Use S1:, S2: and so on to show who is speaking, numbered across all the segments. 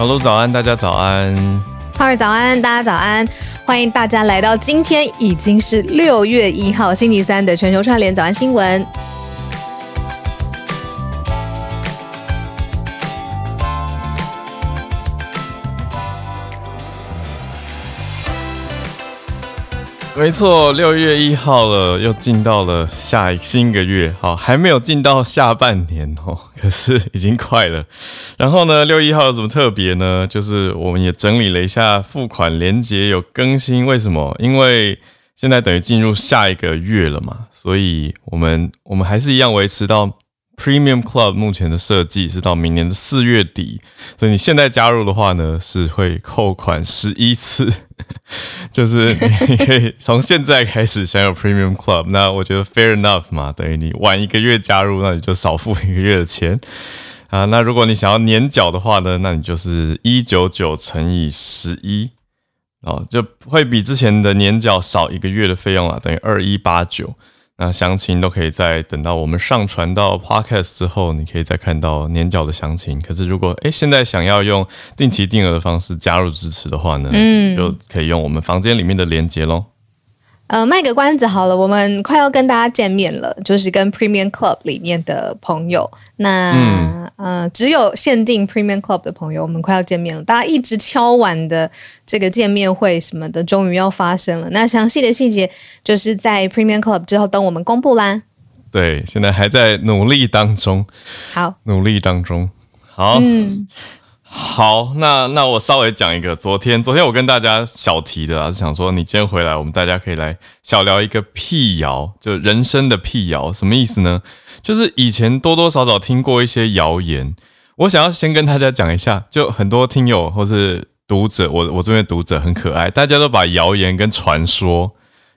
S1: 小鹿早安，大家早安。
S2: 浩儿早安，大家早安，欢迎大家来到今天已经是六月一号星期三的全球串联早安新闻。
S1: 没错，六月一号了，又进到了下新一个月，好，还没有进到下半年哦，可是已经快了。然后呢，六一号有什么特别呢？就是我们也整理了一下付款连接有更新，为什么？因为现在等于进入下一个月了嘛，所以我们我们还是一样维持到。Premium Club 目前的设计是到明年的四月底，所以你现在加入的话呢，是会扣款十一次，就是你可以从现在开始享有 Premium Club。那我觉得 Fair enough 嘛，等于你晚一个月加入，那你就少付一个月的钱啊。那如果你想要年缴的话呢，那你就是一九九乘以十一哦，就会比之前的年缴少一个月的费用啊，等于二一八九。那详情都可以在等到我们上传到 Podcast 之后，你可以再看到年缴的详情。可是如果诶现在想要用定期定额的方式加入支持的话呢，嗯，就可以用我们房间里面的连接喽。
S2: 呃，卖个关子好了，我们快要跟大家见面了，就是跟 Premium Club 里面的朋友。那、嗯、呃，只有限定 Premium Club 的朋友，我们快要见面了。大家一直敲碗的这个见面会什么的，终于要发生了。那详细的细节就是在 Premium Club 之后等我们公布啦。
S1: 对，现在还在努力当中。
S2: 好，
S1: 努力当中。好。嗯好，那那我稍微讲一个，昨天昨天我跟大家小提的啊，是想说你今天回来，我们大家可以来小聊一个辟谣，就人生的辟谣，什么意思呢？就是以前多多少少听过一些谣言，我想要先跟大家讲一下，就很多听友或是读者，我我这边读者很可爱，大家都把谣言跟传说。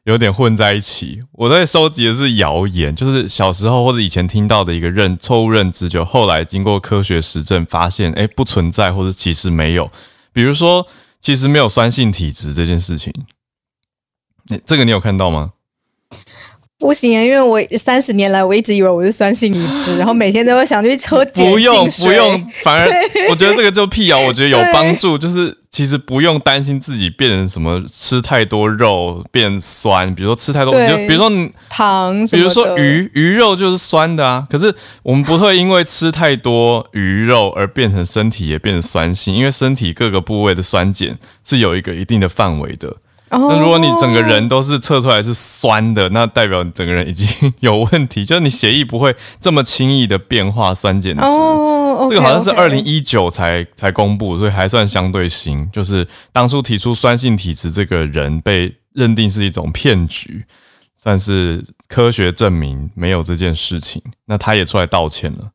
S1: 有点混在一起。我在收集的是谣言，就是小时候或者以前听到的一个认错误认知，就后来经过科学实证发现，哎，不存在或者其实没有。比如说，其实没有酸性体质这件事情，这个你有看到吗？
S2: 不行啊，因为我三十年来我一直以为我是酸性体质，然后每天都会想去喝碱性水。
S1: 不用不用，反而我觉得这个就辟谣，我觉得有帮助，就是其实不用担心自己变成什么吃太多肉变酸，比如说吃太多，就比如说
S2: 糖，
S1: 比如说鱼鱼肉就是酸的啊。可是我们不会因为吃太多鱼肉而变成身体也变成酸性，因为身体各个部位的酸碱是有一个一定的范围的。那如果你整个人都是测出来是酸的，那代表你整个人已经有问题，就是你血液不会这么轻易的变化酸碱值。Oh, 这个好像是二零一九才才公布，所以还算相对新。就是当初提出酸性体质这个人被认定是一种骗局，算是科学证明没有这件事情。那他也出来道歉了，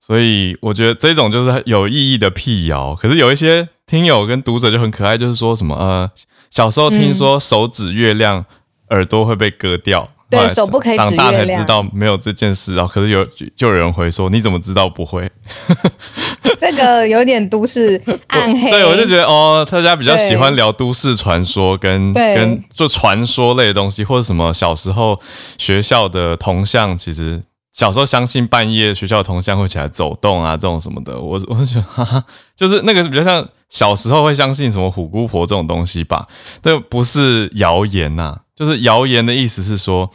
S1: 所以我觉得这种就是有意义的辟谣。可是有一些听友跟读者就很可爱，就是说什么呃。小时候听说手指月亮，耳朵会被割掉，
S2: 对，手不可以。长大才知道没有这件事啊。可是有就有人回说，你怎么知道不会？这个有点都市暗黑。
S1: 对，我就觉得哦，大家比较喜欢聊都市传说跟跟做传说类的东西，或者什么小时候学校的铜像，其实小时候相信半夜学校的铜像会起来走动啊，这种什么的，我 我就觉得哈哈，就是那个比较像。小时候会相信什么虎姑婆这种东西吧？这不是谣言呐，就是谣言的意思是说，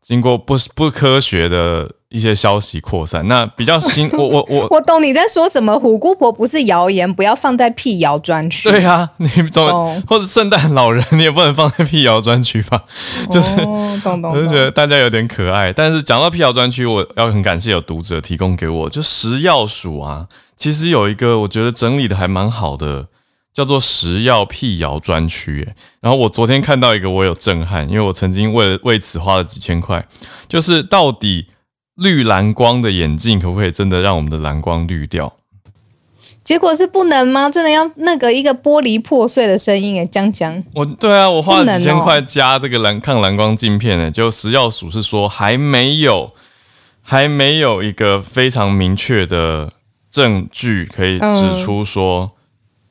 S1: 经过不不科学的一些消息扩散。那比较新，我我我
S2: 我懂你在说什么。虎姑婆不是谣言，不要放在辟谣专区。
S1: 对啊，你总、oh. 或者圣诞老人，你也不能放在辟谣专区吧？就是，oh, 懂懂。我就觉得大家有点可爱。但是讲到辟谣专区，我要很感谢有读者提供给我，就食药署啊。其实有一个我觉得整理的还蛮好的，叫做食药辟谣专区。然后我昨天看到一个，我有震撼，因为我曾经为了为此花了几千块。就是到底绿蓝光的眼镜可不可以真的让我们的蓝光绿掉？
S2: 结果是不能吗？真的要那个一个玻璃破碎的声音诶，江江。
S1: 我对啊，我花了几千块加这个蓝抗蓝光镜片诶，就食药署是说还没有，还没有一个非常明确的。证据可以指出说，嗯，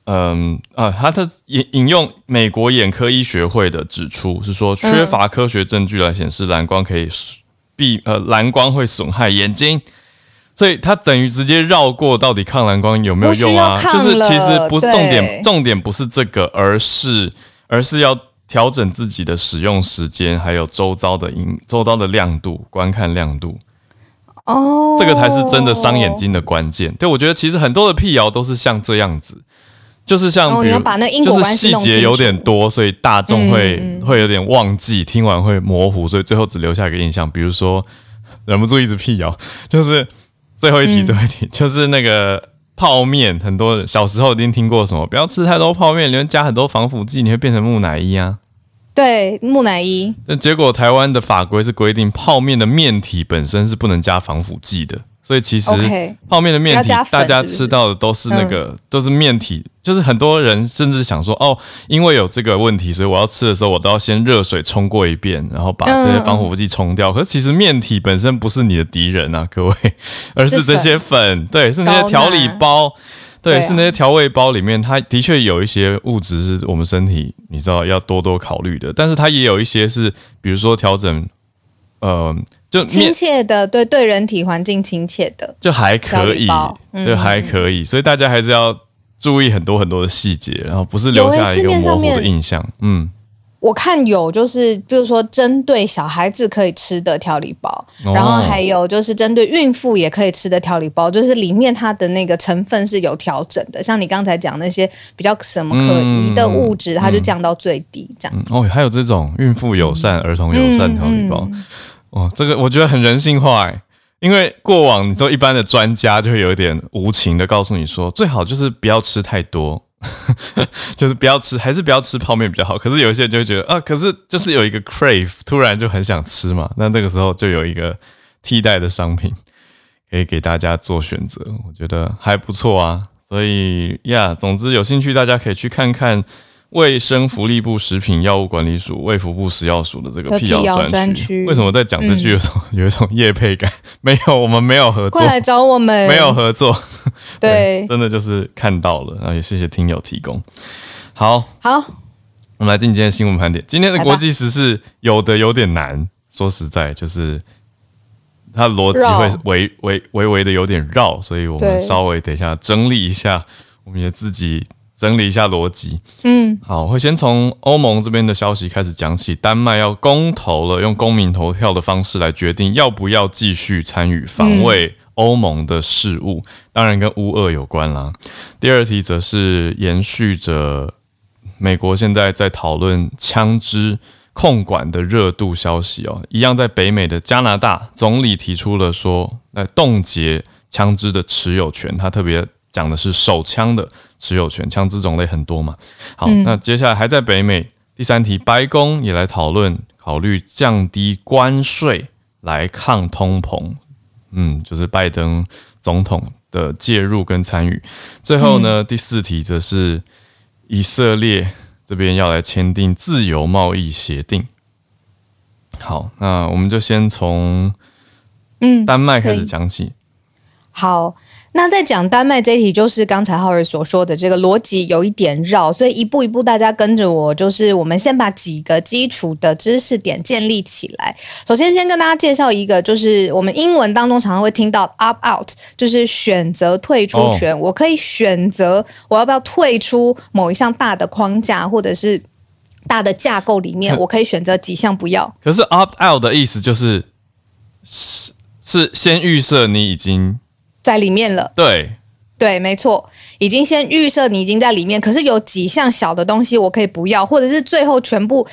S1: 嗯啊，他的引引用美国眼科医学会的指出是说，缺乏科学证据来显示蓝光可以避呃蓝光会损害眼睛，所以他等于直接绕过到底抗蓝光有没有用啊？就是其实不是重点，重点不是这个，而是而是要调整自己的使用时间，还有周遭的影周遭的亮度、观看亮度。哦，这个才是真的伤眼睛的关键。对，我觉得其实很多的辟谣都是像这样子，就是像比如把那因果关系就是细节有点多，所以大众会、嗯、会有点忘记，听完会模糊，所以最后只留下一个印象。比如说，忍不住一直辟谣，就是。最后一题，最后一题、嗯、就是那个泡面，很多小时候一定听过什么，不要吃太多泡面，里面加很多防腐剂，你会变成木乃伊啊。
S2: 对，木乃伊。
S1: 那结果台湾的法规是规定，泡面的面体本身是不能加防腐剂的。所以其实泡面的面体，大家吃到的都是那个，都是面体。就是很多人甚至想说，哦，因为有这个问题，所以我要吃的时候，我都要先热水冲过一遍，然后把这些防腐剂冲掉。可是其实面体本身不是你的敌人啊，各位，而是这些粉，对，是那些调理包，对，是那些调味包里面，它的确有一些物质是我们身体你知道要多多考虑的，但是它也有一些是，比如说调整，呃。就
S2: 亲切的，对对，人体环境亲切的，
S1: 就还可以，就还可以，所以大家还是要注意很多很多的细节，然后不是留下一个模糊的印象。嗯，
S2: 我看有就是，比如说针对小孩子可以吃的调理包，然后还有就是针对孕妇也可以吃的调理包，就是里面它的那个成分是有调整的，像你刚才讲那些比较什么可疑的物质，它就降到最低这样。
S1: 哦，还有这种孕妇友善、儿童友善调理包。哦，这个我觉得很人性化哎，因为过往你说一般的专家就会有一点无情的告诉你说，最好就是不要吃太多，就是不要吃，还是不要吃泡面比较好。可是有些人就会觉得啊，可是就是有一个 crave，突然就很想吃嘛，那这个时候就有一个替代的商品可以给大家做选择，我觉得还不错啊。所以呀，总之有兴趣大家可以去看看。卫生福利部食品药物管理署、卫福部食药署的这个辟谣专区，为什么在讲这句有种、嗯、有一种业配感？没有，我们没有合作，
S2: 快来找我们，
S1: 没有合作。
S2: 对，
S1: 对，真的就是看到了，然后也谢谢听友提供。好，
S2: 好，
S1: 我们来进今天的新闻盘点。今天的国际时事有的有点难，说实在，就是它逻辑会微微微微的有点绕，所以我们稍微等一下整理一下，我们也自己。整理一下逻辑，嗯，好，会先从欧盟这边的消息开始讲起。丹麦要公投了，用公民投票的方式来决定要不要继续参与防卫欧盟的事务，嗯、当然跟乌俄有关啦。第二题则是延续着美国现在在讨论枪支控管的热度消息哦，一样在北美的加拿大总理提出了说，来冻结枪支的持有权，他特别。讲的是手枪的持有权，枪支种类很多嘛。好，嗯、那接下来还在北美，第三题，白宫也来讨论考虑降低关税来抗通膨。嗯，就是拜登总统的介入跟参与。最后呢，嗯、第四题则是以色列这边要来签订自由贸易协定。好，那我们就先从嗯丹麦开始讲起。
S2: 嗯、好。那在讲丹麦这一题，就是刚才浩瑞所说的这个逻辑有一点绕，所以一步一步大家跟着我，就是我们先把几个基础的知识点建立起来。首先，先跟大家介绍一个，就是我们英文当中常常会听到 opt out，就是选择退出权。Oh. 我可以选择我要不要退出某一项大的框架或者是大的架构里面，我可以选择几项不要。
S1: 可是 opt out 的意思就是是是先预设你已经。
S2: 在里面了，
S1: 对，
S2: 对，没错，已经先预设你已经在里面，可是有几项小的东西我可以不要，或者是最后全部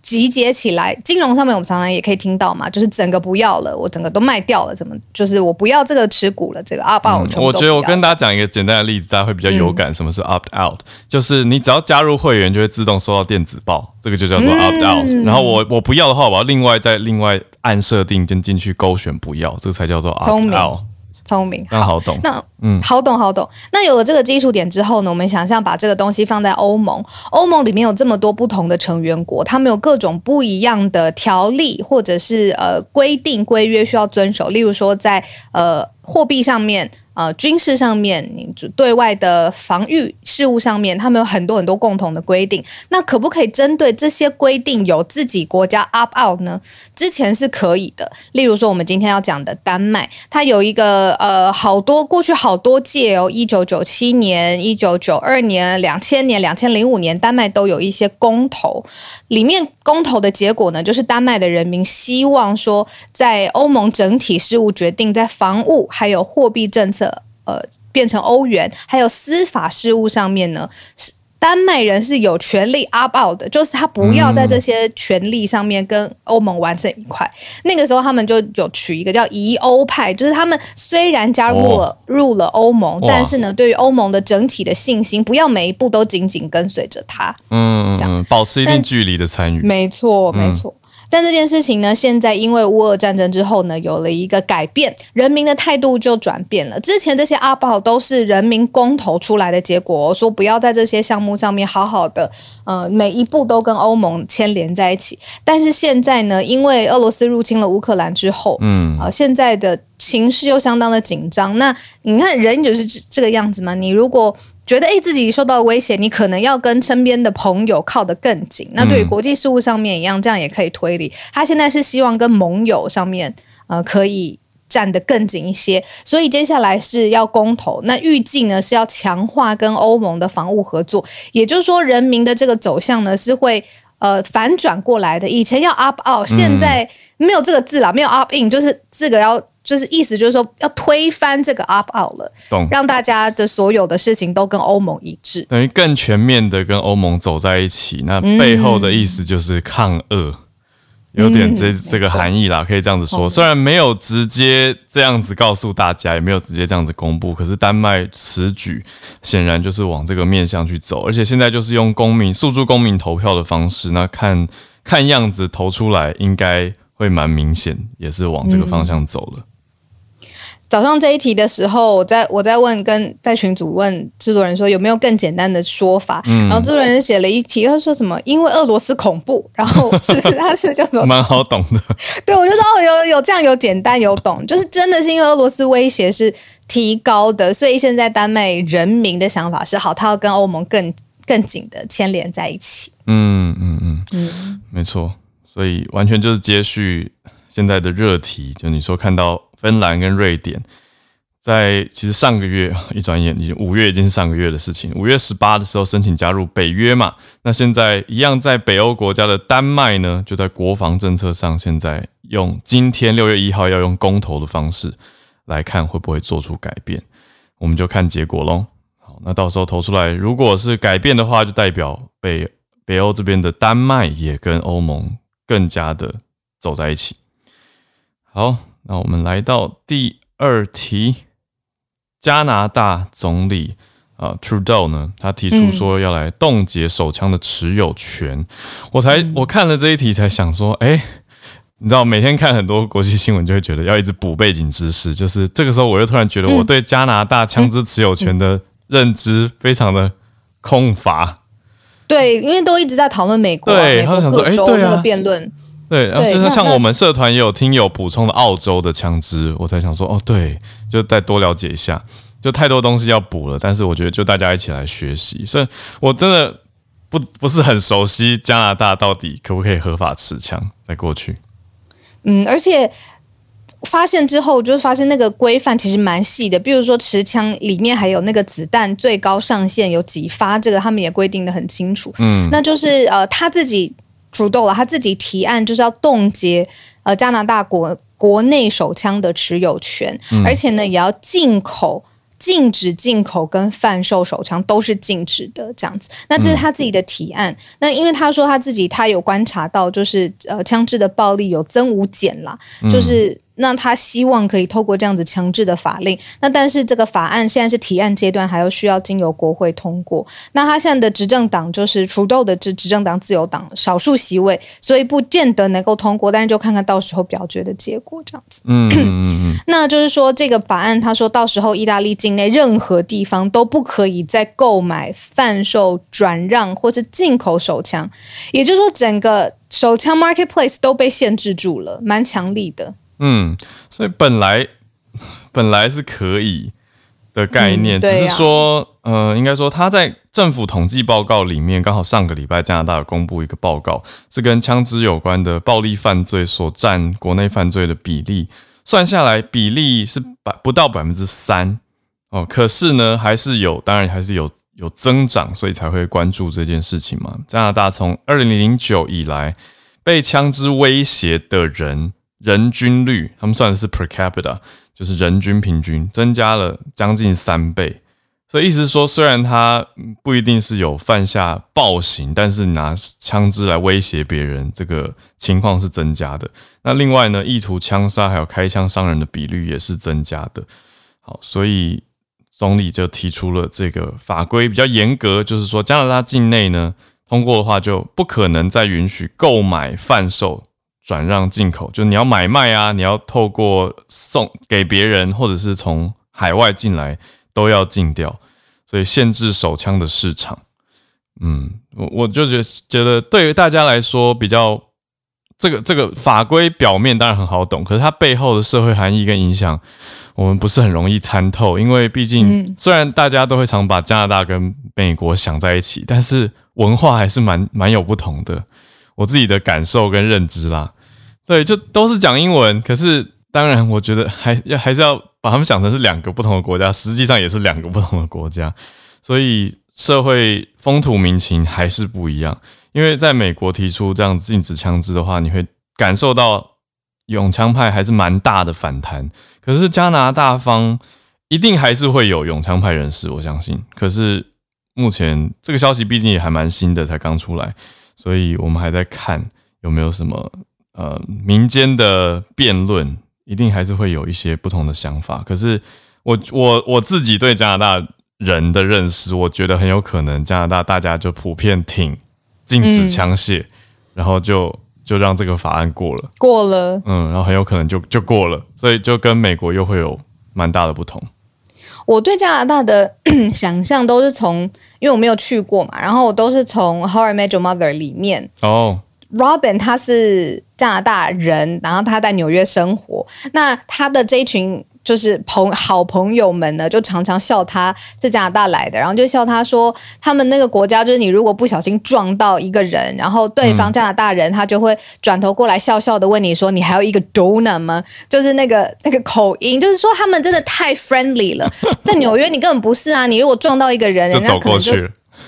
S2: 集结起来。金融上面我们常常也可以听到嘛，就是整个不要了，我整个都卖掉了，怎么就是我不要这个持股了，这个 opt out、嗯。
S1: 我觉得我跟大家讲一个简单的例子，大家会比较有感。什么是 opt out？、嗯、就是你只要加入会员，就会自动收到电子报，这个就叫做 opt out。嗯、然后我我不要的话，我要另外再另外按设定，跟进去勾选不要，这个才叫做 opt out。
S2: 聪明，
S1: 好，好懂。
S2: 那嗯，好懂，好懂。那有了这个基础点之后呢，我们想象把这个东西放在欧盟，欧盟里面有这么多不同的成员国，他们有各种不一样的条例或者是呃规定规约需要遵守。例如说，在呃货币上面，呃军事上面，对外的防御事务上面，他们有很多很多共同的规定。那可不可以针对这些规定有自己国家 up out 呢？之前是可以的。例如说，我们今天要讲的丹麦，它有一个呃好多过去好多届哦，一九九七年、一九九二年、两千年、两千零五年，丹麦都有一些公投，里面公投的结果呢，就是丹麦的人民希望说，在欧盟整体事务决定，在防务还有货币政策，呃，变成欧元，还有司法事务上面呢，是。丹麦人是有权利 opt out 的，就是他不要在这些权利上面跟欧盟玩在一块。嗯、那个时候他们就有取一个叫疑欧派，就是他们虽然加入了、哦、入了欧盟，但是呢，对于欧盟的整体的信心，不要每一步都紧紧跟随着他。嗯，这样
S1: 保持一定距离的参与。
S2: 没错，没错。嗯但这件事情呢，现在因为乌俄战争之后呢，有了一个改变，人民的态度就转变了。之前这些 opt out 都是人民公投出来的结果，说不要在这些项目上面好好的，呃，每一步都跟欧盟牵连在一起。但是现在呢，因为俄罗斯入侵了乌克兰之后，嗯，呃，现在的情势又相当的紧张。那你看，人就是这个样子嘛。你如果觉得诶自己受到威胁，你可能要跟身边的朋友靠得更紧。那对于国际事务上面一样，这样也可以推理。他现在是希望跟盟友上面，呃，可以站得更紧一些。所以接下来是要公投，那预计呢是要强化跟欧盟的防务合作。也就是说，人民的这个走向呢是会呃反转过来的。以前要 opt out，现在没有这个字了，没有 opt in，就是这个要。就是意思就是说要推翻这个 opt out 了，懂让大家的所有的事情都跟欧盟一致，
S1: 等于更全面的跟欧盟走在一起。那背后的意思就是抗俄，嗯、有点这这个含义啦，可以这样子说。虽然没有直接这样子告诉大家，也没有直接这样子公布，可是丹麦此举显然就是往这个面向去走，而且现在就是用公民诉诸公民投票的方式，那看看样子投出来应该会蛮明显，也是往这个方向走了。嗯
S2: 早上这一题的时候，我在我在问跟在群组问制作人说有没有更简单的说法，嗯、然后制作人写了一题，他说什么？因为俄罗斯恐怖，然后是不是 他是叫做
S1: 蛮好懂的？
S2: 对，我就说哦，有有这样有简单有懂，就是真的是因为俄罗斯威胁是提高的，所以现在丹麦人民的想法是好，他要跟欧盟更更紧的牵连在一起。嗯
S1: 嗯嗯嗯，没错，所以完全就是接续现在的热题，就你说看到。芬兰跟瑞典在其实上个月一转眼，已经五月已经是上个月的事情。五月十八的时候申请加入北约嘛，那现在一样在北欧国家的丹麦呢，就在国防政策上，现在用今天六月一号要用公投的方式来看会不会做出改变，我们就看结果喽。好，那到时候投出来，如果是改变的话，就代表北北欧这边的丹麦也跟欧盟更加的走在一起。好。那我们来到第二题，加拿大总理啊、呃、Trudeau 呢，他提出说要来冻结手枪的持有权。嗯、我才我看了这一题，才想说，哎、欸，你知道每天看很多国际新闻，就会觉得要一直补背景知识。就是这个时候，我又突然觉得我对加拿大枪支持有权的认知非常的空乏。
S2: 对，因为都一直在讨论美国，
S1: 对，他就想说，哎，对啊，
S2: 辩论。
S1: 对，然后就是像我们社团也有听友补充的澳洲的枪支，我才想说哦，对，就再多了解一下，就太多东西要补了。但是我觉得就大家一起来学习，所以我真的不不是很熟悉加拿大到底可不可以合法持枪，在过去。
S2: 嗯，而且发现之后，就是发现那个规范其实蛮细的，比如说持枪里面还有那个子弹最高上限有几发，这个他们也规定的很清楚。嗯，那就是呃他自己。主动了，他自己提案就是要冻结呃加拿大国国内手枪的持有权，嗯、而且呢也要进口禁止进口跟贩售手枪都是禁止的这样子。那这是他自己的提案。嗯、那因为他说他自己他有观察到，就是呃枪支的暴力有增无减啦，就是。嗯那他希望可以透过这样子强制的法令，那但是这个法案现在是提案阶段，还要需要经由国会通过。那他现在的执政党就是 Trudeau 的执执政党自由党少数席位，所以不见得能够通过。但是就看看到时候表决的结果这样子。嗯嗯嗯。那就是说这个法案，他说到时候意大利境内任何地方都不可以再购买、贩售、转让或是进口手枪，也就是说整个手枪 marketplace 都被限制住了，蛮强力的。
S1: 嗯，所以本来本来是可以，的概念，
S2: 嗯、
S1: 只是说，呃，应该说他在政府统计报告里面，刚好上个礼拜加拿大有公布一个报告，是跟枪支有关的暴力犯罪所占国内犯罪的比例，算下来比例是百不到百分之三哦，可是呢，还是有，当然还是有有增长，所以才会关注这件事情嘛。加拿大从二零零九以来，被枪支威胁的人人均率，他们算的是 per capita。就是人均平均增加了将近三倍，所以意思是说，虽然他不一定是有犯下暴行，但是拿枪支来威胁别人，这个情况是增加的。那另外呢，意图枪杀还有开枪伤人的比率也是增加的。好，所以总理就提出了这个法规比较严格，就是说加拿大境内呢，通过的话就不可能再允许购买、贩售。转让进口，就你要买卖啊，你要透过送给别人，或者是从海外进来，都要禁掉，所以限制手枪的市场。嗯，我我就觉觉得对于大家来说，比较这个这个法规表面当然很好懂，可是它背后的社会含义跟影响，我们不是很容易参透。因为毕竟虽然大家都会常把加拿大跟美国想在一起，但是文化还是蛮蛮有不同的。我自己的感受跟认知啦。对，就都是讲英文，可是当然，我觉得还要还是要把他们想成是两个不同的国家，实际上也是两个不同的国家，所以社会风土民情还是不一样。因为在美国提出这样禁止枪支的话，你会感受到拥枪派还是蛮大的反弹。可是加拿大方一定还是会有拥枪派人士，我相信。可是目前这个消息毕竟也还蛮新的，才刚出来，所以我们还在看有没有什么。呃，民间的辩论一定还是会有一些不同的想法。可是我我我自己对加拿大人的认识，我觉得很有可能加拿大大家就普遍挺禁止枪械，嗯、然后就就让这个法案过了，
S2: 过了，
S1: 嗯，然后很有可能就就过了，所以就跟美国又会有蛮大的不同。
S2: 我对加拿大的 想象都是从，因为我没有去过嘛，然后我都是从《How I Met Your Mother》里面
S1: 哦。
S2: Robin 他是加拿大人，然后他在纽约生活。那他的这一群就是朋好朋友们呢，就常常笑他是加拿大来的，然后就笑他说，他们那个国家就是你如果不小心撞到一个人，然后对方加拿大人他就会转头过来笑笑的问你说，你还有一个 donut 吗？就是那个那个口音，就是说他们真的太 friendly 了。在纽约你根本不是啊，你如果撞到一个人，人家可能就。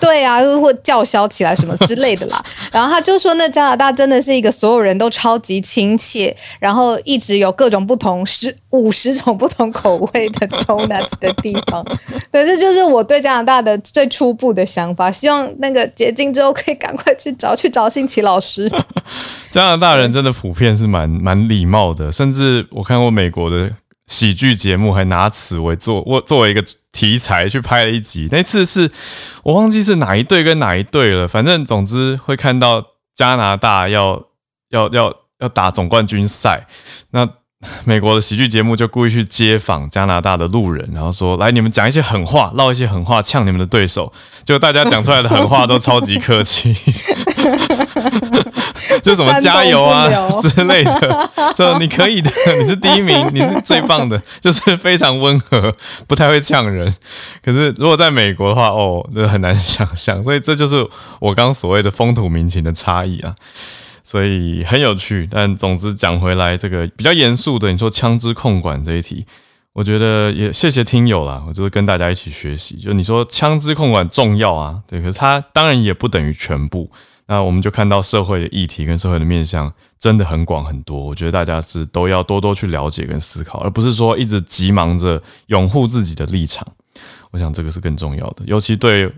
S2: 对啊，就会叫嚣起来什么之类的啦。然后他就说，那加拿大真的是一个所有人都超级亲切，然后一直有各种不同十五十种不同口味的 donuts 的地方。对，这就是我对加拿大的最初步的想法。希望那个结晶之后可以赶快去找去找新奇老师。
S1: 加拿大人真的普遍是蛮蛮礼貌的，甚至我看过美国的。喜剧节目还拿此为作，我作为一个题材去拍了一集。那次是我忘记是哪一队跟哪一队了，反正总之会看到加拿大要要要要打总冠军赛，那 美国的喜剧节目就故意去街访加拿大的路人，然后说：“来，你们讲一些狠话，唠一些狠话，呛你们的对手。”就大家讲出来的狠话都超级客气。就什么加油啊 之类的，这你可以的，你是第一名，你是最棒的，就是非常温和，不太会呛人。可是如果在美国的话，哦，这很难想象。所以这就是我刚所谓的风土民情的差异啊，所以很有趣。但总之讲回来，这个比较严肃的，你说枪支控管这一题，我觉得也谢谢听友啦，我就是跟大家一起学习。就你说枪支控管重要啊，对，可是它当然也不等于全部。那我们就看到社会的议题跟社会的面向真的很广很多，我觉得大家是都要多多去了解跟思考，而不是说一直急忙着拥护自己的立场。我想这个是更重要的，尤其对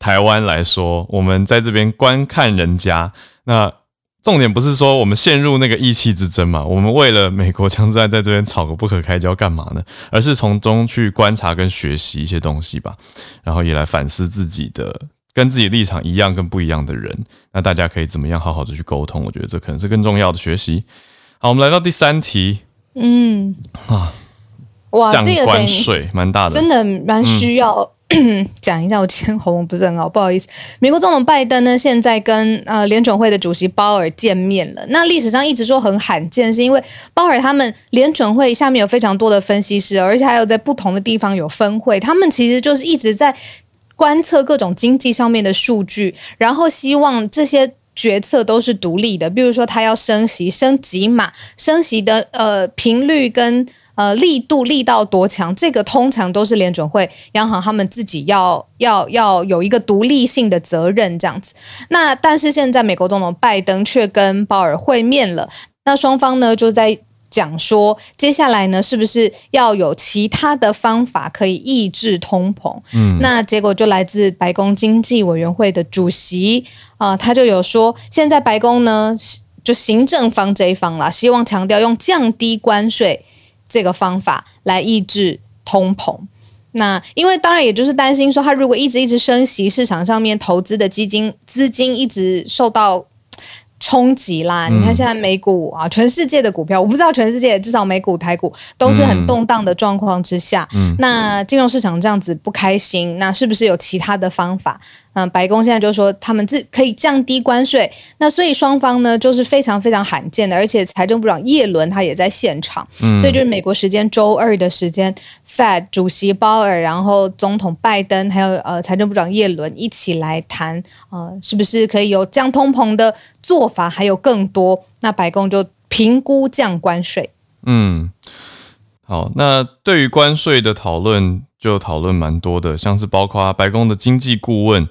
S1: 台湾来说，我们在这边观看人家，那重点不是说我们陷入那个意气之争嘛，我们为了美国枪支案在这边吵个不可开交干嘛呢？而是从中去观察跟学习一些东西吧，然后也来反思自己的。跟自己立场一样跟不一样的人，那大家可以怎么样好好的去沟通？我觉得这可能是更重要的学习。好，我们来到第三题。嗯，啊，哇，这个关税蛮大的，
S2: 真的蛮需要、讲一下，我今天喉咙不是很好，不好意思。美国总统拜登呢，现在跟呃联准会的主席鲍尔见面了。那历史上一直说很罕见，是因为鲍尔他们联准会下面有非常多的分析师，而且还有在不同的地方有分会，他们其实就是一直在观测各种经济上面的数据，然后希望这些决策都是独立的。比如说，他要升息，升几码，升息的呃频率跟。呃，力度力道多强？这个通常都是联准会央行他们自己要要要有一个独立性的责任这样子。那但是现在美国总统拜登却跟鲍尔会面了，那双方呢就在讲说，接下来呢是不是要有其他的方法可以抑制通膨？嗯，那结果就来自白宫经济委员会的主席啊、呃，他就有说，现在白宫呢就行政方这一方啦，希望强调用降低关税。这个方法来抑制通膨，那因为当然也就是担心说，他如果一直一直升息，市场上面投资的基金资金一直受到冲击啦。你看现在美股啊，全世界的股票，我不知道全世界，至少美股、台股都是很动荡的状况之下，那金融市场这样子不开心，那是不是有其他的方法？嗯，白宫现在就说他们自可以降低关税，那所以双方呢就是非常非常罕见的，而且财政部长叶伦他也在现场，嗯，所以就是美国时间周二的时间，Fed 主席鲍尔，然后总统拜登还有呃财政部长耶伦一起来谈，呃，是不是可以有降通膨的做法，还有更多，那白宫就评估降关税。
S1: 嗯，好，那对于关税的讨论。就讨论蛮多的，像是包括白宫的经济顾问，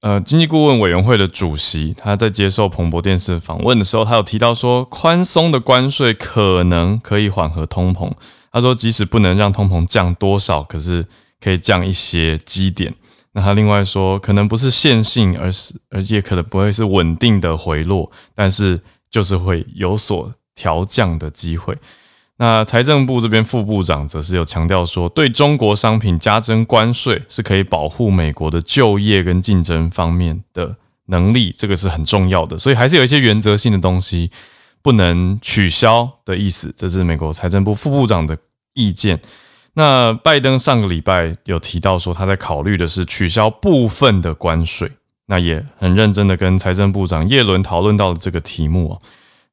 S1: 呃，经济顾问委员会的主席，他在接受彭博电视访问的时候，他有提到说，宽松的关税可能可以缓和通膨。他说，即使不能让通膨降多少，可是可以降一些基点。那他另外说，可能不是线性，而是而且可能不会是稳定的回落，但是就是会有所调降的机会。那财政部这边副部长则是有强调说，对中国商品加征关税是可以保护美国的就业跟竞争方面的能力，这个是很重要的。所以还是有一些原则性的东西不能取消的意思，这是美国财政部副部长的意见。那拜登上个礼拜有提到说，他在考虑的是取消部分的关税，那也很认真的跟财政部长叶伦讨论到了这个题目哦。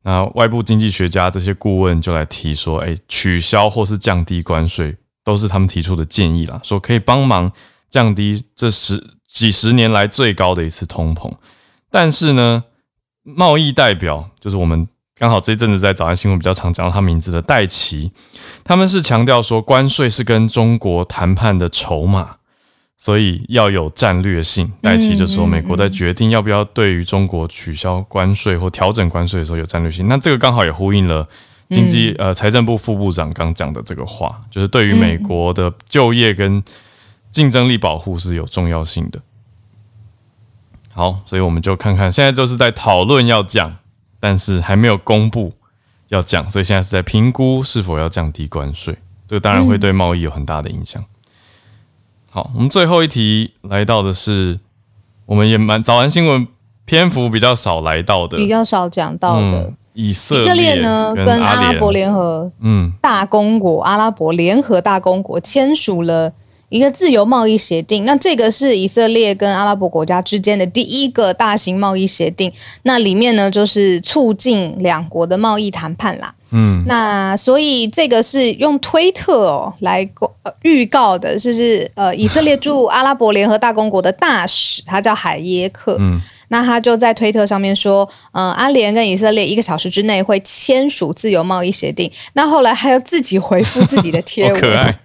S1: 那外部经济学家这些顾问就来提说，哎，取消或是降低关税，都是他们提出的建议啦，说可以帮忙降低这十几十年来最高的一次通膨。但是呢，贸易代表就是我们刚好这一阵子在早安新闻比较常讲到他名字的戴琪，他们是强调说，关税是跟中国谈判的筹码。所以要有战略性，戴琪就说，美国在决定要不要对于中国取消关税或调整关税的时候有战略性。那这个刚好也呼应了经济呃财政部副部长刚讲的这个话，就是对于美国的就业跟竞争力保护是有重要性的。好，所以我们就看看，现在就是在讨论要降，但是还没有公布要降，所以现在是在评估是否要降低关税。这个当然会对贸易有很大的影响。好，我们最后一题来到的是，我们也蛮早安新闻篇幅比较少来到的，
S2: 比较少讲到的、嗯、以
S1: 色
S2: 列呢，跟阿拉伯联合嗯大公国、嗯、阿拉伯联合大公国签署了一个自由贸易协定。那这个是以色列跟阿拉伯国家之间的第一个大型贸易协定。那里面呢，就是促进两国的贸易谈判啦。嗯，那所以这个是用推特哦来预告的，就是呃以色列驻阿拉伯联合大公国的大使，他叫海耶克。嗯，那他就在推特上面说，呃阿联跟以色列一个小时之内会签署自由贸易协定。那后来还要自己回复自己的贴文，可爱，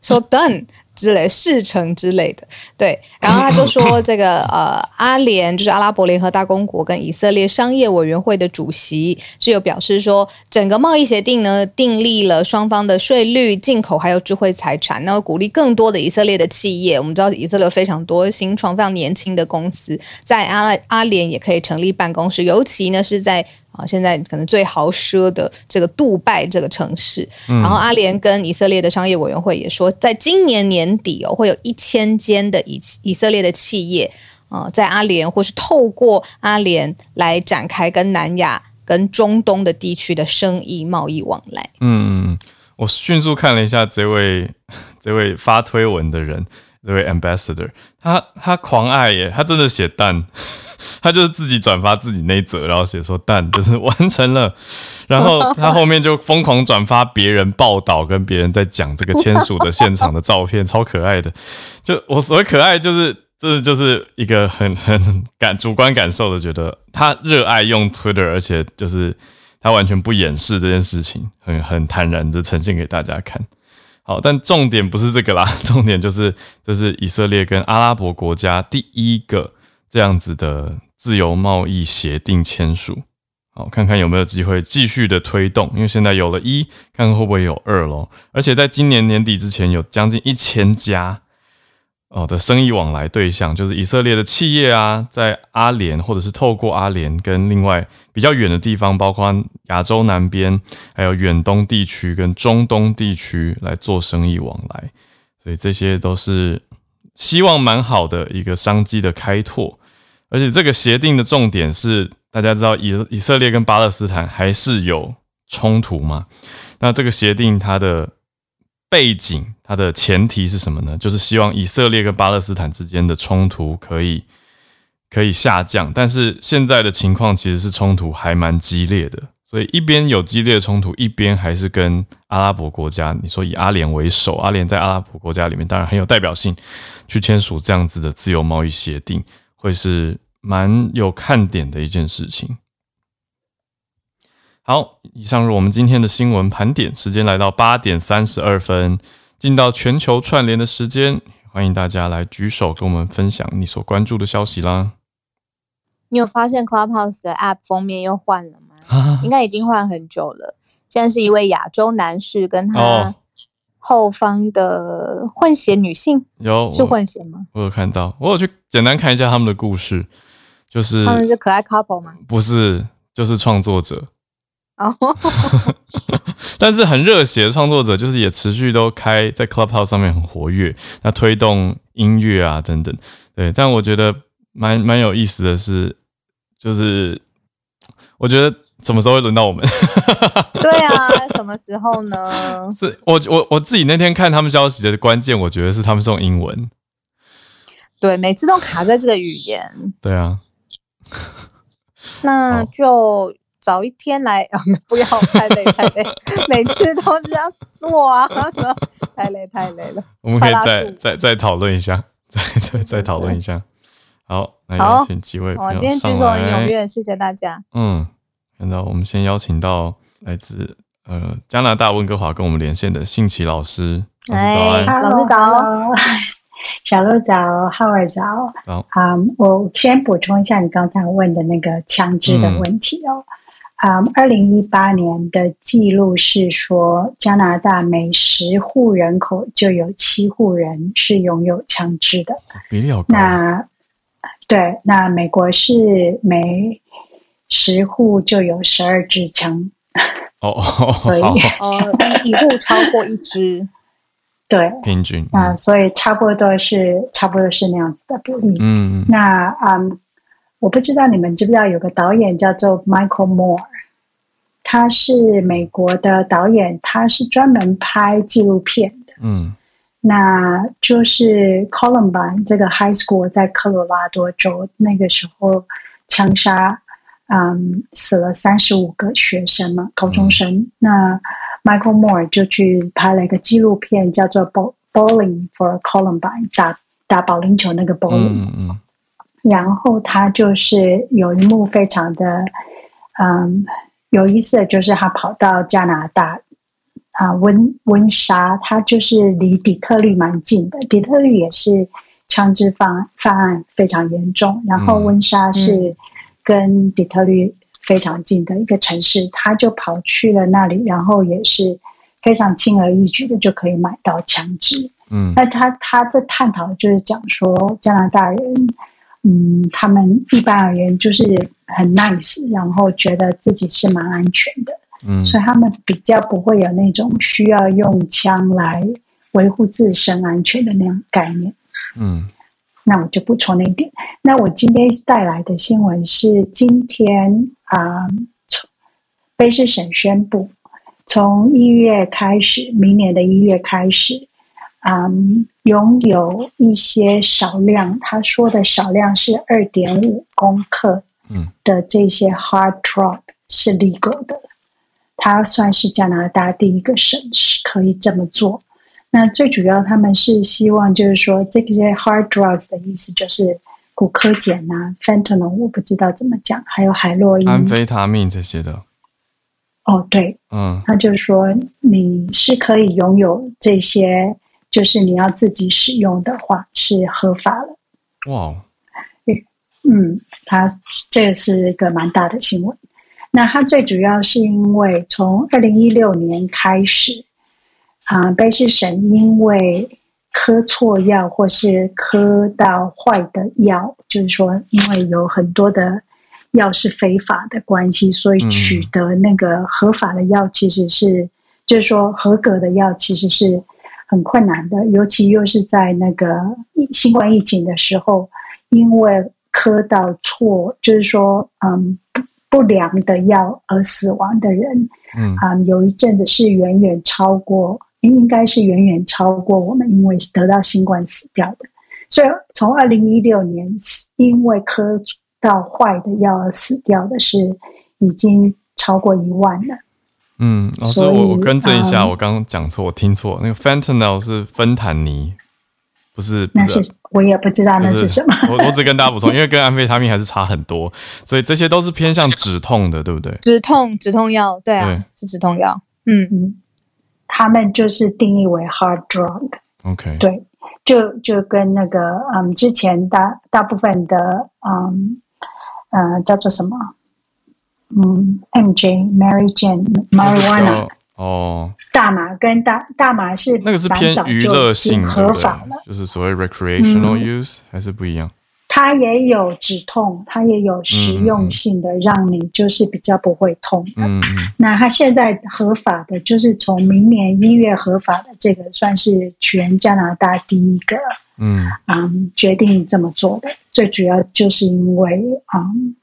S2: 说 done。之类事成之类的，对，然后他就说这个呃，阿联就是阿拉伯联合大公国跟以色列商业委员会的主席是有表示说，整个贸易协定呢订立了双方的税率、进口还有智慧财产，然后鼓励更多的以色列的企业。我们知道以色列非常多新创、非常年轻的公司在阿阿联也可以成立办公室，尤其呢是在。啊，现在可能最豪奢的这个杜拜这个城市，嗯、然后阿联跟以色列的商业委员会也说，在今年年底哦，会有一千间的以以色列的企业啊、呃，在阿联或是透过阿联来展开跟南亚、跟中东的地区的生意贸易往来。嗯，
S1: 我迅速看了一下这位 这位发推文的人，这位 ambassador，他他狂爱耶，他真的写 done，他就是自己转发自己那一则，然后写说但就是 完成了，然后他后面就疯狂转发别人报道跟别人在讲这个签署的现场的照片，超可爱的。就我所谓可爱，就是这就是一个很很感主观感受的，觉得他热爱用 Twitter，而且就是他完全不掩饰这件事情，很很坦然的呈现给大家看。好，但重点不是这个啦，重点就是这是以色列跟阿拉伯国家第一个这样子的自由贸易协定签署。好，看看有没有机会继续的推动，因为现在有了一，看看会不会有二咯。而且在今年年底之前，有将近一千家。哦的生意往来对象就是以色列的企业啊，在阿联或者是透过阿联跟另外比较远的地方，包括亚洲南边，还有远东地区跟中东地区来做生意往来，所以这些都是希望蛮好的一个商机的开拓。而且这个协定的重点是，大家知道以以色列跟巴勒斯坦还是有冲突吗？那这个协定它的。背景，它的前提是什么呢？就是希望以色列跟巴勒斯坦之间的冲突可以可以下降。但是现在的情况其实是冲突还蛮激烈的，所以一边有激烈的冲突，一边还是跟阿拉伯国家，你说以阿联为首，阿联在阿拉伯国家里面当然很有代表性，去签署这样子的自由贸易协定，会是蛮有看点的一件事情。好，以上是我们今天的新闻盘点。时间来到八点三十二分，进到全球串联的时间，欢迎大家来举手跟我们分享你所关注的消息啦。
S3: 你有发现 Clubhouse 的 App 封面又换了吗？应该已经换很久了。现在是一位亚洲男士跟他后方的混血女性，有是混血吗？
S1: 我有看到，我有去简单看一下他们的故事，就是
S3: 他们是可爱 couple 吗？
S1: 不是，就是创作者。哦 但是很热血的创作者，就是也持续都开在 Clubhouse 上面很活跃，那推动音乐啊等等，对。但我觉得蛮蛮有意思的是，就是我觉得什么时候会轮到我们？
S3: 对啊，什么时候呢？
S1: 是我我我自己那天看他们消息的关键，我觉得是他们是用英文，
S3: 对，每次都卡在这个语言。
S1: 对啊，
S3: 那就。早一天来啊！不要太累太累，每次都这样做啊！太累太累了。
S1: 我们可以再再再讨论一下，再再再讨论一下。好，那邀请几位朋友上来。
S3: 今天举手很踊跃，谢谢大家。
S1: 嗯，那我们先邀请到来自呃加拿大温哥华跟我们连线的信奇老师。
S3: 哎，老师早。
S4: 小鹿早，浩尔早。好，嗯，我先补充一下你刚才问的那个枪支的问题哦。嗯啊，二零一八年的记录是说，加拿大每十户人口就有七户人是拥有枪支的，
S1: 比例好高。
S4: 那对，那美国是每十户就有十二支枪。
S1: 哦
S4: 哦，所以
S3: 哦，一一户超过一支，
S4: 对，
S1: 平均
S4: 啊、嗯，所以差不多是差不多是那样子的比例。嗯，那嗯。我不知道你们知不知道有个导演叫做 Michael Moore，他是美国的导演，他是专门拍纪录片的。嗯，那就是 Columbine 这个 High School 在科罗拉多州那个时候枪杀，嗯，死了三十五个学生嘛，高中生。嗯、那 Michael Moore 就去拍了一个纪录片，叫做 Bowling for Columbine，打打保龄球那个 Bowling。嗯。嗯然后他就是有一幕非常的，嗯，有意思的就是他跑到加拿大啊温温莎，他就是离底特律蛮近的，底特律也是枪支犯犯案非常严重，然后温莎是跟底特律非常近的一个城市，他就跑去了那里，然后也是非常轻而易举的就可以买到枪支。嗯，那他他的探讨就是讲说加拿大人。嗯，他们一般而言就是很 nice，然后觉得自己是蛮安全的，嗯，所以他们比较不会有那种需要用枪来维护自身安全的那种概念，嗯，那我就不说那一点。那我今天带来的新闻是今天啊，从卑诗省宣布，从一月开始，明年的一月开始，嗯，拥有一些少量，他说的少量是二点五公克，嗯，的这些 hard drop 是 legal 的，它算是加拿大第一个省市可以这么做。那最主要，他们是希望就是说，这些 hard drugs 的意思就是骨科碱啊，fentanyl 我不知道怎么讲，还有海洛因、
S1: 安非他命这些的。
S4: 哦，对，嗯，他就是说你是可以拥有这些，就是你要自己使用的话是合法的。哇，嗯，他这个是一个蛮大的新闻。那他最主要是因为从二零一六年开始。啊，卑诗省因为磕错药或是磕到坏的药，就是说，因为有很多的药是非法的关系，所以取得那个合法的药其实是，嗯、就是说合格的药其实是很困难的，尤其又是在那个新冠疫情的时候，因为磕到错，就是说，嗯，不良的药而死亡的人，嗯，嗯，有一阵子是远远超过。应该是远远超过我们，因为得到新冠死掉的。所以从二零一六年因为磕到坏的药而死掉的是已经超过一万了。
S1: 嗯，老师，我我更正一下，嗯、我刚刚讲错，我听错，那个 fentanyl 是芬坦尼，不是？不是，那是
S4: 我也不知道那是什么。
S1: 我我只跟大家补充，因为跟安非他命还是差很多，所以这些都是偏向止痛的，对不对？
S3: 止痛止痛药，对啊，对是止痛药。嗯嗯。
S4: 他们就是定义为 hard drug，OK，Okay. 对，就就跟那个嗯，之前大大部分的嗯呃叫做什么？嗯，MJ Mary Jane Marijuana
S1: 哦，
S4: 大麻跟大大麻是
S1: 那个是偏娱乐性合法的，就是所谓 recreational use、嗯、还是不一样。
S4: 它也有止痛，它也有实用性的，嗯、让你就是比较不会痛的。嗯嗯。那它现在合法的，就是从明年一月合法的，这个算是全加拿大第一个，嗯嗯，决定这么做的。最主要就是因为，嗯，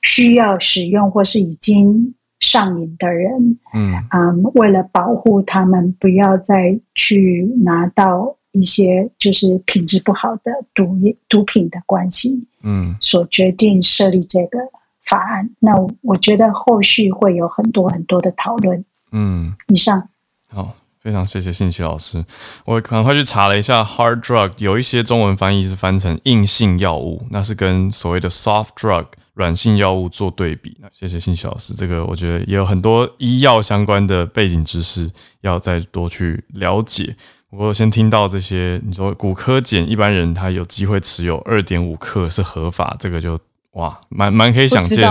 S4: 需要使用或是已经上瘾的人，嗯嗯，为了保护他们，不要再去拿到。一些就是品质不好的毒毒品的关系，嗯，所决定设立这个法案。那我觉得后续会有很多很多的讨论。嗯，以上。
S1: 好，非常谢谢信琪老师。我赶快去查了一下，hard drug 有一些中文翻译是翻成硬性药物，那是跟所谓的 soft drug 软性药物做对比。那谢谢信琪老师，这个我觉得也有很多医药相关的背景知识要再多去了解。我先听到这些，你说骨科碱一般人他有机会持有二点五克是合法，这个就哇，蛮蛮可以想见，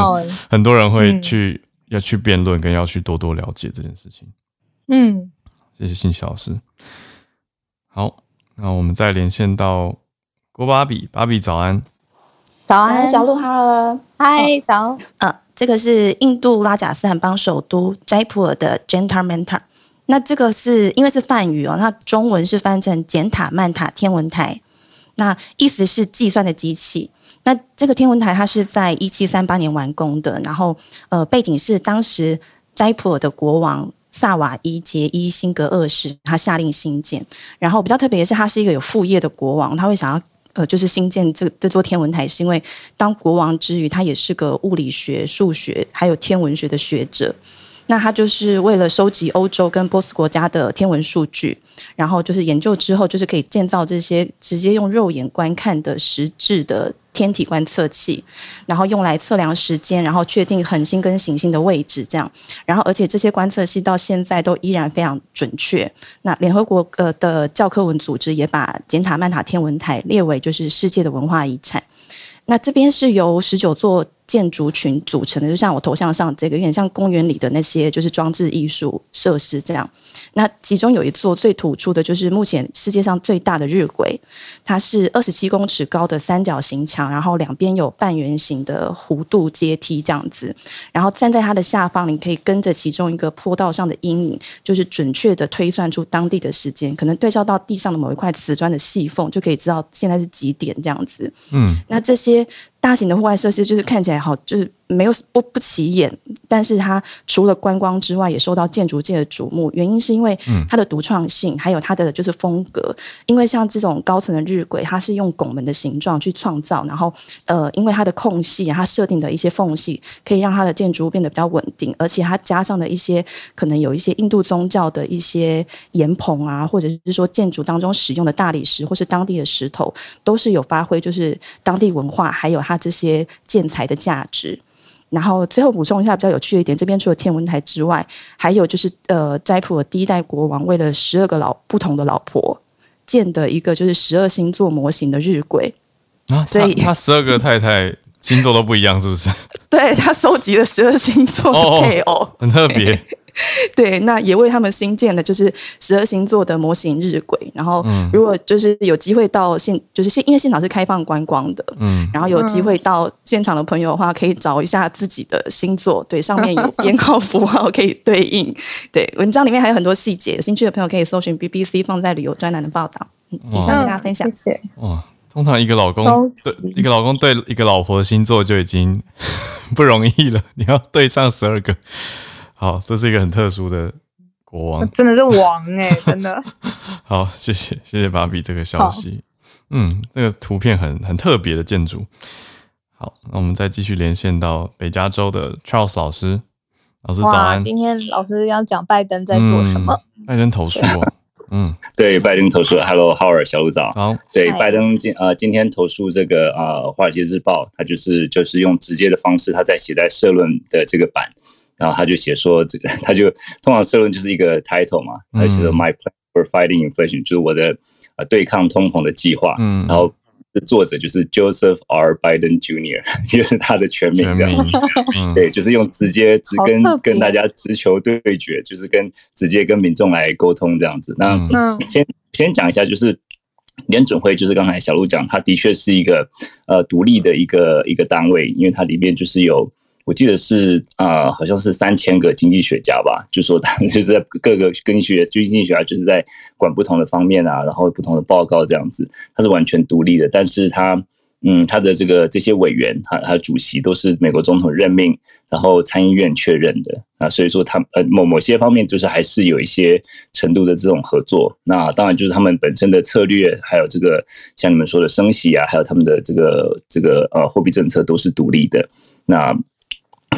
S1: 很多人会去、嗯、要去辩论，跟要去多多了解这件事情。嗯，谢谢信息老师。好，那我们再连线到郭芭比，芭比早安，
S3: 早安，小鹿哈喽，嗨，早，
S5: 嗯，这个是印度拉贾斯坦邦首都斋普尔的 Jantar Mantar。那这个是因为是梵语哦，那中文是翻成简塔曼塔天文台，那意思是计算的机器。那这个天文台它是在一七三八年完工的，然后呃背景是当时斋普尔的国王萨瓦伊杰伊辛格二世他下令兴建，然后比较特别的是他是一个有副业的国王，他会想要呃就是兴建这这座天文台，是因为当国王之余，他也是个物理学、数学还有天文学的学者。那它就是为了收集欧洲跟波斯国家的天文数据，然后就是研究之后，就是可以建造这些直接用肉眼观看的实质的天体观测器，然后用来测量时间，然后确定恒星跟行星的位置，这样。然后而且这些观测器到现在都依然非常准确。那联合国呃的教科文组织也把简塔曼塔天文台列为就是世界的文化遗产。那这边是由十九座。建筑群组成的，就像我头像上这个，有点像公园里的那些，就是装置艺术设施这样。那其中有一座最突出的，就是目前世界上最大的日晷，它是二十七公尺高的三角形墙，然后两边有半圆形的弧度阶梯这样子。然后站在它的下方，你可以跟着其中一个坡道上的阴影，就是准确的推算出当地的时间，可能对照到地上的某一块瓷砖的细缝，就可以知道现在是几点这样子。嗯，那这些。大型的户外设施就是看起来好，就是没有不不起眼，但是它除了观光之外，也受到建筑界的瞩目。原因是因为它的独创性，还有它的就是风格。因为像这种高层的日晷，它是用拱门的形状去创造，然后呃，因为它的空隙，它设定的一些缝隙，可以让它的建筑物变得比较稳定，而且它加上的一些可能有一些印度宗教的一些岩棚啊，或者是说建筑当中使用的大理石或是当地的石头，都是有发挥就是当地文化还有它这些建材的价值。然后最后补充一下比较有趣的一点，这边除了天文台之外，还有就是呃，斋普尔第一代国王为了十二个老不同的老婆建的一个就是十二星座模型的日晷
S1: 啊，所以他十二个太太星座都不一样，是不是？
S5: 对，他收集了十二星座的配偶，哦，
S1: 很特别。
S5: 对，那也为他们新建了就是十二星座的模型日晷。然后，如果就是有机会到现，就是现因为现场是开放观光的，嗯，然后有机会到现场的朋友的话，可以找一下自己的星座，对，上面 有编号符号可以对应。对，文章里面还有很多细节，有兴趣的朋友可以搜寻 BBC 放在旅游专栏的报道。嗯，以上跟大家分享。谢谢。
S1: 哇，通常一个老公对一个老公对一个老婆的星座就已经 不容易了，你要对上十二个。好，这是一个很特殊的国王，
S2: 真的是王哎、欸，真的。
S1: 好，谢谢谢谢芭比这个消息。嗯，这个图片很很特别的建筑。好，那我们再继续连线到北加州的 Charles 老师，老师早安。
S3: 今天老师要讲拜登在做什么？
S1: 嗯、拜登投诉哦。嗯，
S6: 对，拜登投诉。Hello，Howard，小路早。
S1: 好，
S6: 对，拜登今呃今天投诉这个啊，呃《华尔街日报》，他就是就是用直接的方式，他在写在社论的这个版。然后他就写说，这个 他就通常社论就是一个 title 嘛，他就写说 My plan for fighting inflation，就是我的呃对抗通膨的计划。嗯，然后作者就是 Joseph R. Biden Jr.，就是他的全名。全名。对，就是用直接直跟跟大家直球对决，就是跟直接跟民众来沟通这样子。那先先讲一下，就是联准会，就是刚才小路讲，它的确是一个呃独立的一个一个单位，因为它里面就是有。我记得是啊、好像是三千个经济学家吧，就说他 就是在各个经济学、经济学家就是在管不同的方面啊，然后不同的报告这样子，他是完全独立的。但是他嗯，他的这个这些委员，他他主席都是美国总统任命，然后参议院确认的啊，所以说他呃某某些方面就是还是有一些程度的这种合作。那当然就是他们本身的策略，还有这个像你们说的升息啊，还有他们的这个这个呃货币政策都是独立的。那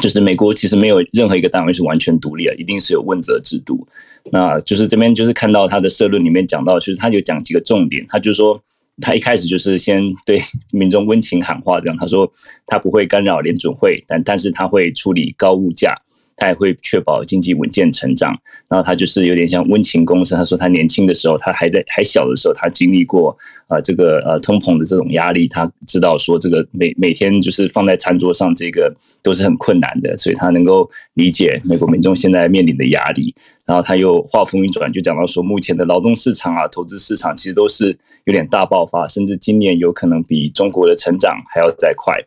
S6: 就是美国其实没有任何一个单位是完全独立的，一定是有问责制度。那就是这边就是看到他的社论里面讲到，其实他有讲几个重点，他就说他一开始就是先对民众温情喊话，这样他说他不会干扰联准会，但但是他会处理高物价。他也会确保经济稳健成长，然后他就是有点像温情公司。他说他年轻的时候，他还在还小的时候，他经历过啊这个呃通膨的这种压力，他知道说这个每每天就是放在餐桌上这个都是很困难的，所以他能够理解美国民众现在面临的压力。然后他又话锋一转，就讲到说目前的劳动市场啊、投资市场其实都是有点大爆发，甚至今年有可能比中国的成长还要再快。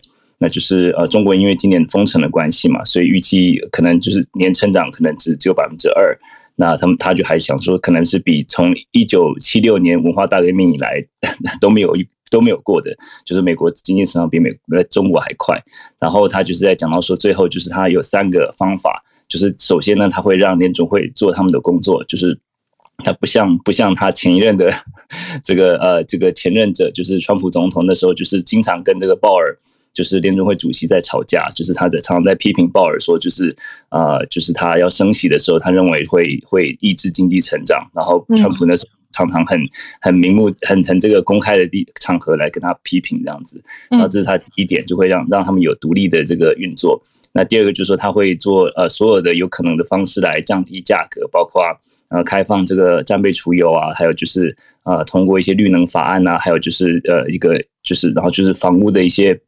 S6: 就是呃，中国因为今年封城的关系嘛，所以预计可能就是年成长可能只只有百分之二。那他们他就还想说，可能是比从一九七六年文化大革命以来 都没有都没有过的，就是美国经济成长比美呃中国还快。然后他就是在讲到说，最后就是他有三个方法，就是首先呢，他会让联总会做他们的工作，就是他不像不像他前一任的 这个呃这个前任者，就是川普总统那时候就是经常跟这个鲍尔。就是联准会主席在吵架，就是他在常常在批评鲍尔说，就是啊、呃，就是他要升息的时候，他认为会会抑制经济成长。然后川普那时候常常很很明目、很很这个公开的地场合来跟他批评这样子。然后这是他第一点，就会让让他们有独立的这个运作。那第二个就是说，他会做呃所有的有可能的方式来降低价格，包括呃开放这个战备储油啊，还有就是呃通过一些绿能法案啊，还有就是呃一个就是然后就是房屋的一些。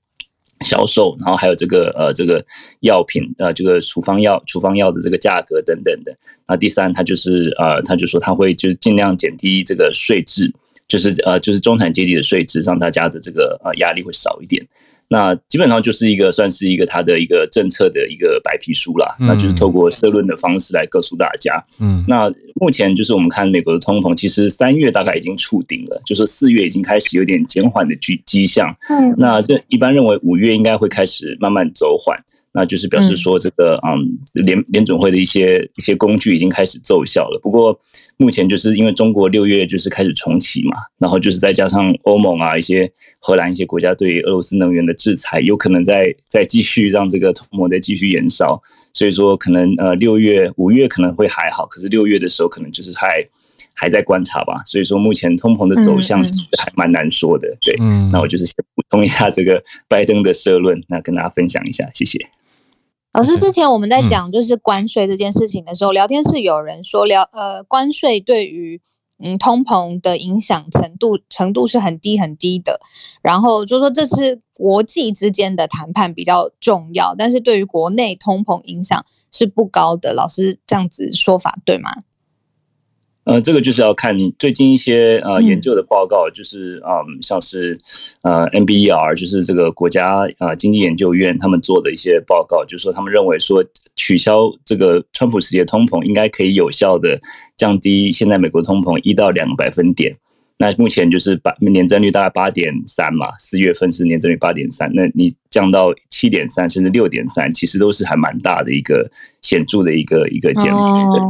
S6: 销售，然后还有这个呃，这个药品呃，这个处方药、处方药的这个价格等等的。那第三，他就是呃，他就说他会就是尽量减低这个税制，就是呃，就是中产阶级的税制，让大家的这个呃压力会少一点。那基本上就是一个算是一个他的一个政策的一个白皮书啦，那就是透过社论的方式来告诉大家。嗯，那目前就是我们看美国的通膨，其实三月大概已经触顶了，就是四月已经开始有点减缓的迹迹象。嗯，那这一般认为五月应该会开始慢慢走缓。那就是表示说这个嗯联联准会的一些一些工具已经开始奏效了。不过目前就是因为中国六月就是开始重启嘛，然后就是再加上欧盟啊一些荷兰一些国家对俄罗斯能源的制裁，有可能再再继续让这个通膨再继续延烧。所以说可能呃六月五月可能会还好，可是六月的时候可能就是还还在观察吧。所以说目前通膨的走向其实还蛮难说的。对，嗯，那我就是先补充一下这个拜登的社论，那跟大家分享一下，谢谢。
S3: 老师，之前我们在讲就是关税这件事情的时候，嗯、聊天室有人说聊呃关税对于嗯通膨的影响程度程度是很低很低的，然后就说这是国际之间的谈判比较重要，但是对于国内通膨影响是不高的。老师这样子说法对吗？
S6: 呃，这个就是要看你最近一些呃研究的报告，就是嗯，像是呃 NBER，就是这个国家呃经济研究院他们做的一些报告，就是说他们认为说取消这个川普时期的通膨，应该可以有效的降低现在美国通膨一到两个百分点。那目前就是八年增率大概八点三嘛，四月份是年增率八点三，那你降到七点三甚至六点三，其实都是还蛮大的一个显著的一个一个减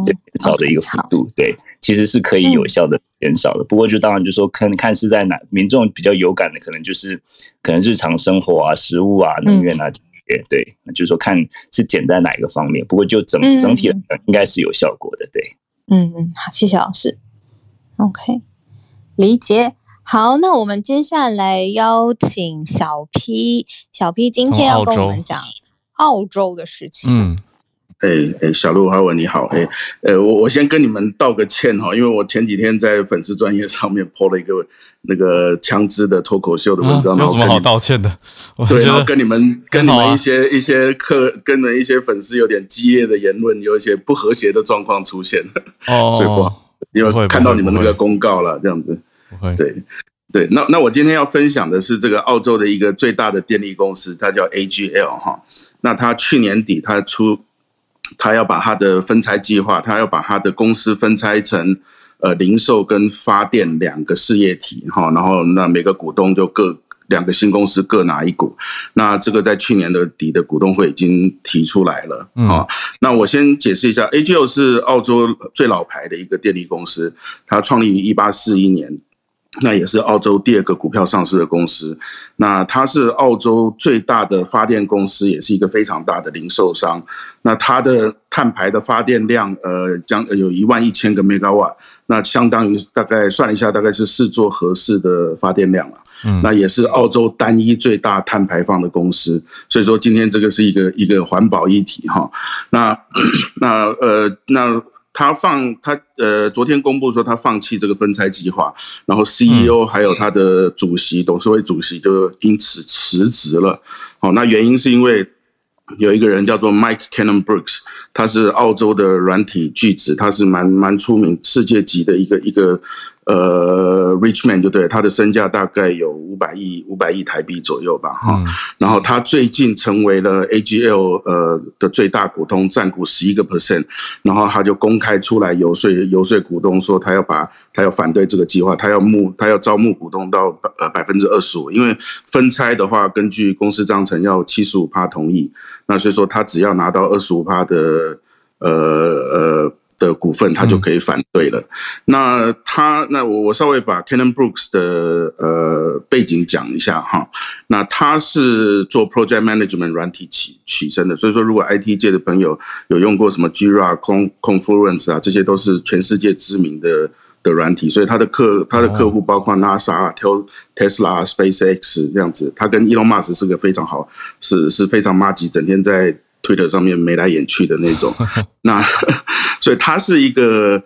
S6: 减少的一个幅度，对，其实是可以有效的减少的。不过就当然就说看看是在哪民众比较有感的，可能就是可能日常生活啊、食物啊、能源啊这些，对，那就是说看是减在哪一个方面。不过就整整体来讲，应该是有效果的，对。
S3: 嗯嗯，好，谢谢老师。OK。理解。好，那我们接下来邀请小 P，小 P 今天要跟我们讲澳洲的事情。
S7: 嗯，哎哎，小鹿阿文你好，哎，呃，我我先跟你们道个歉哈，因为我前几天在粉丝专业上面 po 了一个那个枪支的脱口秀的文章，
S1: 啊、有什么好道歉的？
S7: 对，然后跟你们跟你们一些、啊、一些客，跟你们一些粉丝有点激烈的言论，有一些不和谐的状况出现了。哦，所以不，因为看到你们那个公告了，这样子。对，对，那那我今天要分享的是这个澳洲的一个最大的电力公司，它叫 AGL 哈。那它去年底它出，它要把它的分拆计划，它要把它的公司分拆成呃零售跟发电两个事业体哈。然后那每个股东就各两个新公司各拿一股。那这个在去年的底的股东会已经提出来了啊。那我先解释一下，AGL 是澳洲最老牌的一个电力公司，它创立于一八四一年。那也是澳洲第二个股票上市的公司，那它是澳洲最大的发电公司，也是一个非常大的零售商。那它的碳排的发电量，呃，将有一万一千个 megawatt，那相当于大概算了一下，大概是四座合适的发电量了。嗯，那也是澳洲单一最大碳排放的公司。所以说，今天这个是一个一个环保议题哈。那那呃 那。他放他呃，昨天公布说他放弃这个分拆计划，然后 CEO 还有他的主席、董事会主席就因此辞职了。好，那原因是因为有一个人叫做 Mike Cannon-Brookes，他是澳洲的软体巨子，他是蛮蛮出名、世界级的一个一个。呃，Richman 就对，他的身价大概有五百亿五百亿台币左右吧，哈、嗯。然后他最近成为了 AGL 呃的最大股东，占股十一个 percent。然后他就公开出来游说游说股东说，他要把他要反对这个计划，他要募他要招募股东到呃百分之二十五，因为分拆的话，根据公司章程要七十五趴同意，那所以说他只要拿到二十五趴的呃呃。的股份，他就可以反对了。嗯、那他，那我我稍微把 Cannon-Brookes 的呃背景讲一下哈。那他是做 Project Management 软体起起身的，所以说如果 IT 界的朋友有用过什么 Jira、Confluence 啊，这些都是全世界知名的的软体。所以他的客他的客户包括 NASA、啊 Tesla、SpaceX 这样子。他跟 Elon Musk 是个非常好，是是非常麻吉，整天在。推特上面眉来眼去的那种，那 所以它是一个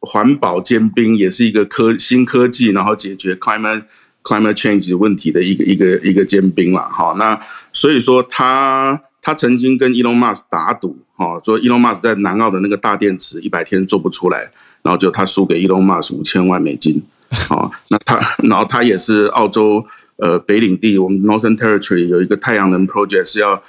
S7: 环保尖兵，也是一个科新科技，然后解决 climate climate change 问题的一个一个一个尖兵了哈。那所以说他他曾经跟 Elon Musk 打赌哈，说 Elon Musk 在南澳的那个大电池一百天做不出来，然后就他输给 Elon Musk 五千万美金啊。那他然后他也是澳洲呃北领地，我们 Northern Territory 有一个太阳能 project 是要。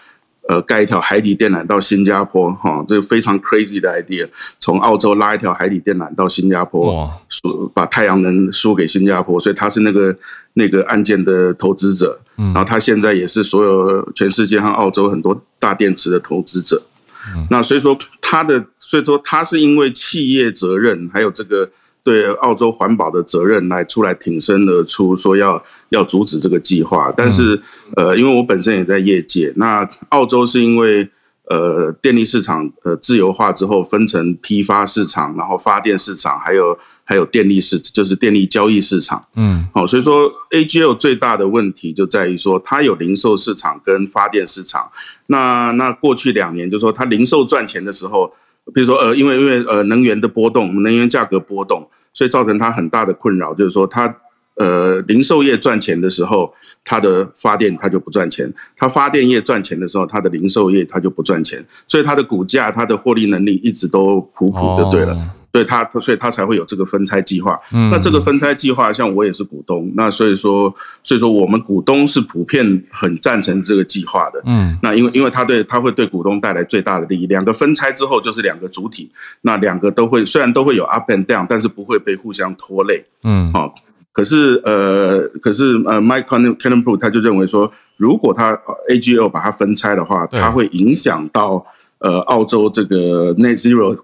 S7: 呃盖一条海底电缆到新加坡，哈，这个非常 crazy 的 idea，从澳洲拉一条海底电缆到新加坡，输把太阳能输给新加坡，所以他是那个那个案件的投资者，嗯然后他现在也是所有全世界和澳洲很多大电池的投资者，那所以说他的，所以说他是因为企业责任还有这个。对澳洲环保的责任来出来挺身而出，说要要阻止这个计划。但是，呃，因为我本身也在业界，那澳洲是因为呃电力市场呃自由化之后，分成批发市场，然后发电市场，还有还有电力市，就是电力交易市场。嗯，好，所以说 AGL 最大的问题就在于说，它有零售市场跟发电市场。那那过去两年，就是说它零售赚钱的时候。比如说，呃，因为因为呃能源的波动，能源价格波动，所以造成它很大的困扰，就是说它呃零售业赚钱的时候，它的发电它就不赚钱；它发电业赚钱的时候，它的零售业它就不赚钱，所以它的股价、它的获利能力一直都普普的，对了。哦对他，所以他才会有这个分拆计划。嗯，那这个分拆计划，像我也是股东，那所以说，所以说我们股东是普遍很赞成这个计划的。嗯，那因为因为他对他会对股东带来最大的利益。两个分拆之后就是两个主体，那两个都会虽然都会有 up and down，但是不会被互相拖累。嗯，好，可是呃，可是呃，Mike Cannon-Brookes 他就认为说，如果他 AGL 把它分拆的话，它会影响到呃澳洲这个 Net Zero。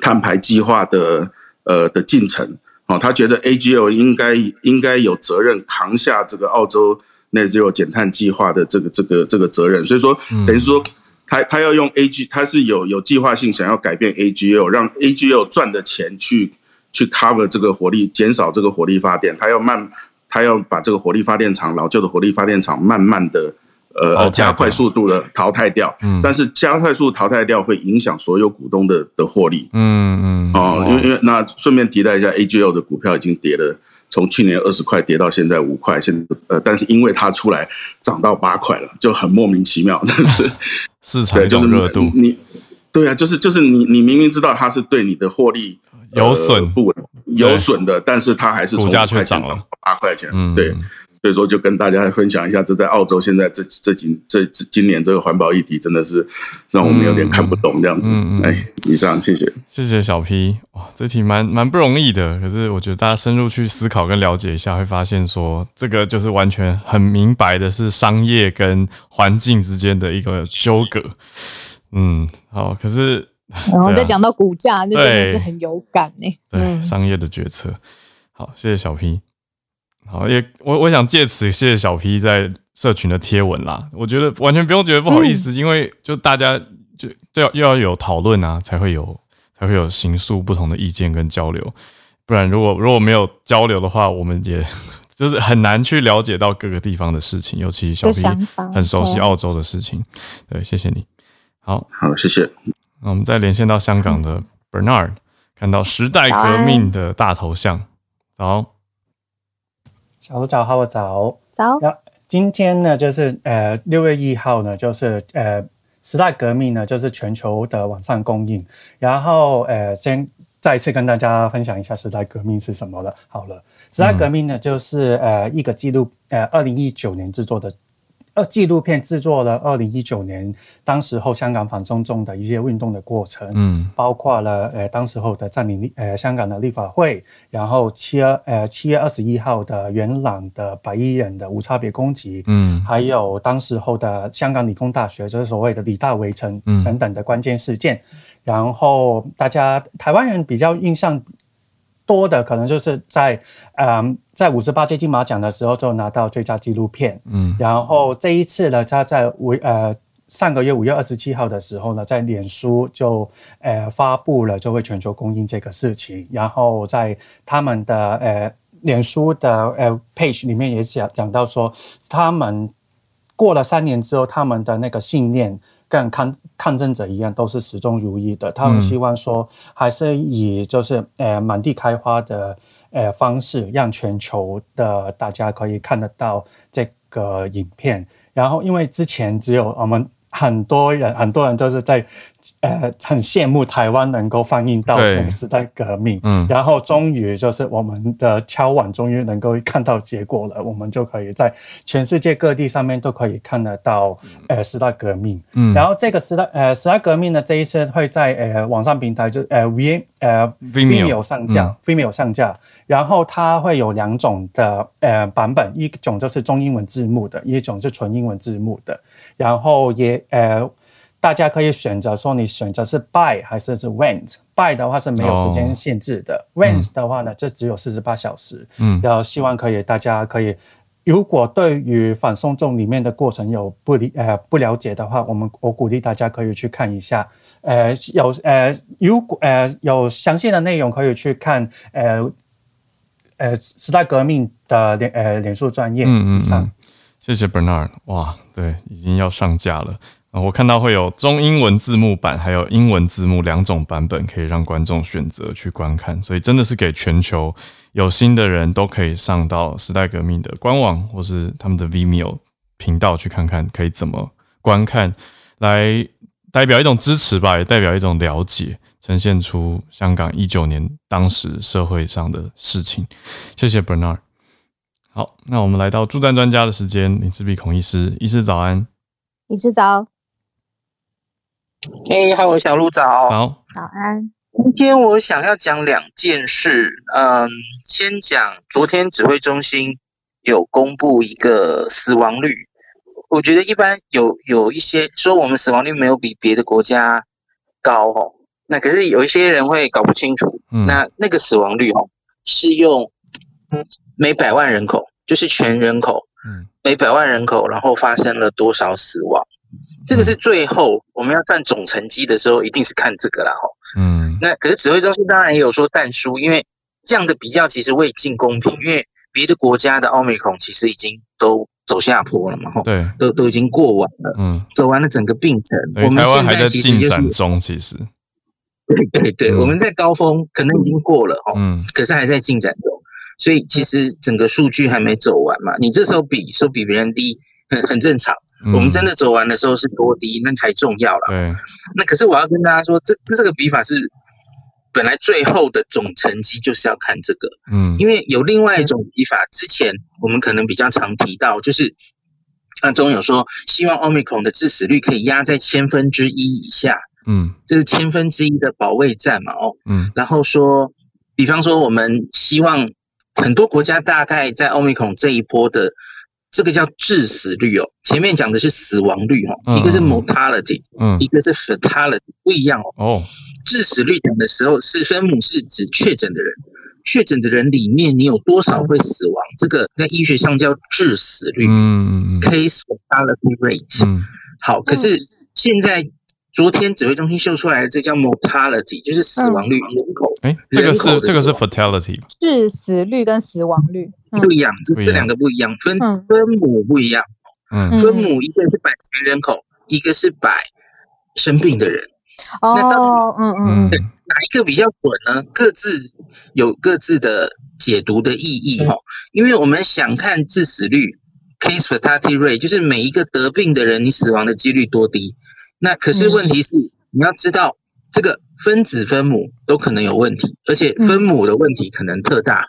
S7: 碳排计划的呃的进程，哦，他觉得 AGL 应该应该有责任扛下这个澳洲 Net Zero 减碳计划的这个这个这个责任，所以说等于说他他要用 AG，他是有有计划性想要改变 AGL，让 AGL 赚的钱去去 cover 这个火力，减少这个火力发电，他要慢，他要把这个火力发电厂老旧的火力发电厂慢慢的。呃，加快速度的淘汰掉，嗯，但是加快速度淘汰掉会影响所有股东的的获利，嗯嗯，哦，因为因为那顺便提到一下，AGO 的股票已经跌了，从去年二十块跌到现在五块，现在呃，但是因为它出来涨到八块了，就很莫名其妙，但是
S1: 市场就是热度，
S7: 你对啊，就是就是你你明明知道它是对你的获利
S1: 有损。不稳
S7: 有损的，但是它还是从五块钱涨到八块钱，嗯，对。所以说，就跟大家分享一下，这在澳洲现在这这几这今年这个环保议题，真的是让我们有点看不懂这样子。嗯嗯、哎，以上谢谢，
S1: 谢谢小 P。哇，这题蛮蛮不容易的，可是我觉得大家深入去思考跟了解一下，会发现说这个就是完全很明白的是商业跟环境之间的一个纠葛。嗯，好，可是
S3: 然后再讲到股价，那、啊、真的是很有感呢。
S1: 对，嗯、商业的决策。好，谢谢小 P。好，也我我想借此谢谢小 P 在社群的贴文啦。我觉得完全不用觉得不好意思，嗯、因为就大家就都要又要有讨论啊，才会有才会有形塑不同的意见跟交流。不然如果如果没有交流的话，我们也 就是很难去了解到各个地方的事情。尤其小 P 很熟悉澳洲的事情。对，谢谢你。好，
S7: 好，谢谢。
S1: 那我们再连线到香港的 Bernard，看到时代革命的大头像，好。
S8: 早早好我，早
S3: 早。
S8: 今天呢，就是呃六月一号呢，就是呃时代革命呢，就是全球的网上供应。然后呃，先再一次跟大家分享一下时代革命是什么了。好了，时代革命呢，就是呃一个记录，呃二零一九年制作的。呃，纪录片制作了二零一九年当时候香港反送中的一些运动的过程，嗯，包括了呃当时候的占领立呃香港的立法会，然后七月呃七月二十一号的元朗的白衣人的无差别攻击，嗯，还有当时候的香港理工大学就是所谓的理大围城，嗯，等等的关键事件，嗯，然后大家台湾人比较印象。多的可能就是在，嗯，在五十八届金马奖的时候就拿到最佳纪录片，嗯，然后这一次呢，他在五呃上个月五月二十七号的时候呢，在脸书就呃发布了就会全球公映这个事情，然后在他们的呃脸书的呃 page 里面也讲讲到说，他们过了三年之后，他们的那个信念。跟抗抗争者一样，都是始终如一的。他们希望说，还是以就是呃满地开花的呃方式，让全球的大家可以看得到这个影片。然后，因为之前只有我们很多人，很多人都是在呃，很羡慕台湾能够放映到《时代革命》，嗯，然后终于就是我们的敲碗终于能够看到结果了，我们就可以在全世界各地上面都可以看得到呃《时代革命》，嗯，然后这个时代呃《时代革命》呢，这一次会在呃网上平台就呃 V 呃 Vimeo 上架，Vimeo 上架，然后它会有两种的呃版本，一种就是中英文字幕的，一种是纯英文字幕的，然后也呃。大家可以选择说，你选择是 buy 还是是 rent。buy 的话是没有时间限制的、哦、rent 的话呢，就只有四十八小时。嗯，然后希望可以，大家可以，如果对于反送中里面的过程有不理呃不了解的话，我们我鼓励大家可以去看一下。呃，有呃如果呃有详细的内容可以去看呃呃时代革命的脸呃脸书专业。嗯嗯嗯。
S1: 谢谢 Bernard。哇，对，已经要上架了。我看到会有中英文字幕版，还有英文字幕两种版本，可以让观众选择去观看。所以真的是给全球有心的人都可以上到时代革命的官网或是他们的 Vimeo 频道去看看，可以怎么观看，来代表一种支持吧，也代表一种了解，呈现出香港一九年当时社会上的事情。谢谢 Bernard。好，那我们来到助战专家的时间，林氏璧孔医师，医师早安，
S3: 医师早。
S9: 嘿，嗨，我小鹿早。
S1: 早，
S3: 早安。
S9: 今天我想要讲两件事。嗯，先讲昨天指挥中心有公布一个死亡率，我觉得一般有有一些说我们死亡率没有比别的国家高哦。那可是有一些人会搞不清楚，嗯、那那个死亡率哦是用每百万人口，就是全人口，嗯，每百万人口然后发生了多少死亡。这个是最后我们要算总成绩的时候，一定是看这个啦吼。嗯，那可是指挥中心当然也有说但书，因为这样的比较其实未尽公平，因为别的国家的奥密克戎其实已经都走下坡了嘛吼。对，都都已经过完了，嗯，走完了整个病程。我们现在其实就是，台湾还在进展中，其实。对对对，我们在高峰可能已经过了哈，嗯，可是还在进展中，所以其实整个数据还没走完嘛。你这时候比说比别人低，很很正常。我们真的走完的时候是多低，那才重要了。对，那可是我要跟大家说，这这个比法是本来最后的总成绩就是要看这个。嗯，因为有另外一种比法，之前我们可能比较常提到，就是那中有说希望奥密克戎的致死率可以压在千分之一以下。嗯，这是千分之一的保卫战嘛？哦，嗯，然后说，比方说我们希望很多国家大概在奥密克戎这一波的。这个叫致死率哦，前面讲的是死亡率哦，嗯、一个是 mortality，嗯，一个是 fatality，不一样哦。哦，致死率讲的时候是分母是指确诊的人，确诊的人里面你有多少会死亡，这个在医学上叫致死率，嗯，case fatality rate，嗯，好，可是现在。昨天指挥中心秀出来的这叫 mortality，就是死亡率，人口。哎，这个是这个是 fatality，
S3: 致死率跟死亡率
S9: 不一样，这这两个不一样，分分母不一样。嗯，分母一个是百全人口，一个是百生病的人。哦，那到底嗯嗯，哪一个比较准呢？各自有各自的解读的意义哈。因为我们想看致死率 case fatality rate，就是每一个得病的人，你死亡的几率多低。那可是问题是，你要知道这个分子分母都可能有问题，而且分母的问题可能特大，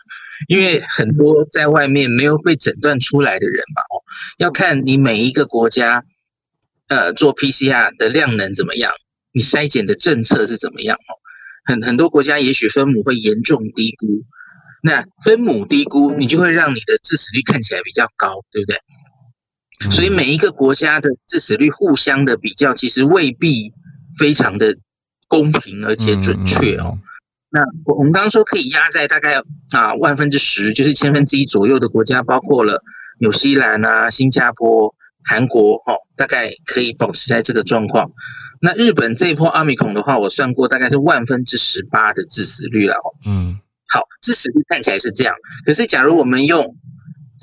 S9: 因为很多在外面没有被诊断出来的人嘛，哦，要看你每一个国家，呃，做 PCR 的量能怎么样，你筛检的政策是怎么样，哦，很很多国家也许分母会严重低估，那分母低估，你就会让你的致死率看起来比较高，对不对？所以每一个国家的致死率互相的比较，其实未必非常的公平而且准确哦。那我们刚刚说可以压在大概啊万分之十，就是千分之一左右的国家，包括了纽西兰啊、新加坡、韩国哦，大概可以保持在这个状况。那日本这一波阿米孔的话，我算过大概是万分之十八的致死率了哦。嗯，好，致死率看起来是这样，可是假如我们用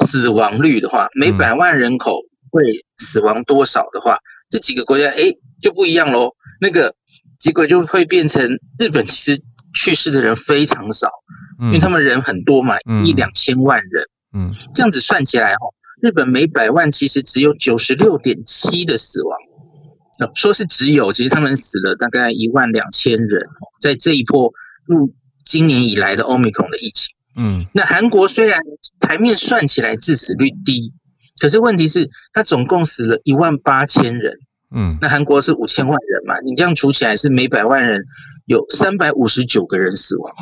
S9: 死亡率的话，每百万人口会死亡多少的话，嗯、这几个国家哎就不一样喽。那个结果就会变成日本其实去世的人非常少，嗯、因为他们人很多嘛，嗯、一两千万人。嗯，这样子算起来哦，日本每百万其实只有九十六点七的死亡。说是只有，其实他们死了大概一万两千人，在这一波入今年以来的 Omicron 的疫情。嗯，那韩国虽然台面算起来致死率低，可是问题是它总共死了一万八千人。嗯，那韩国是五千万人嘛，你这样除起来是每百万人有三百五十九个人死亡。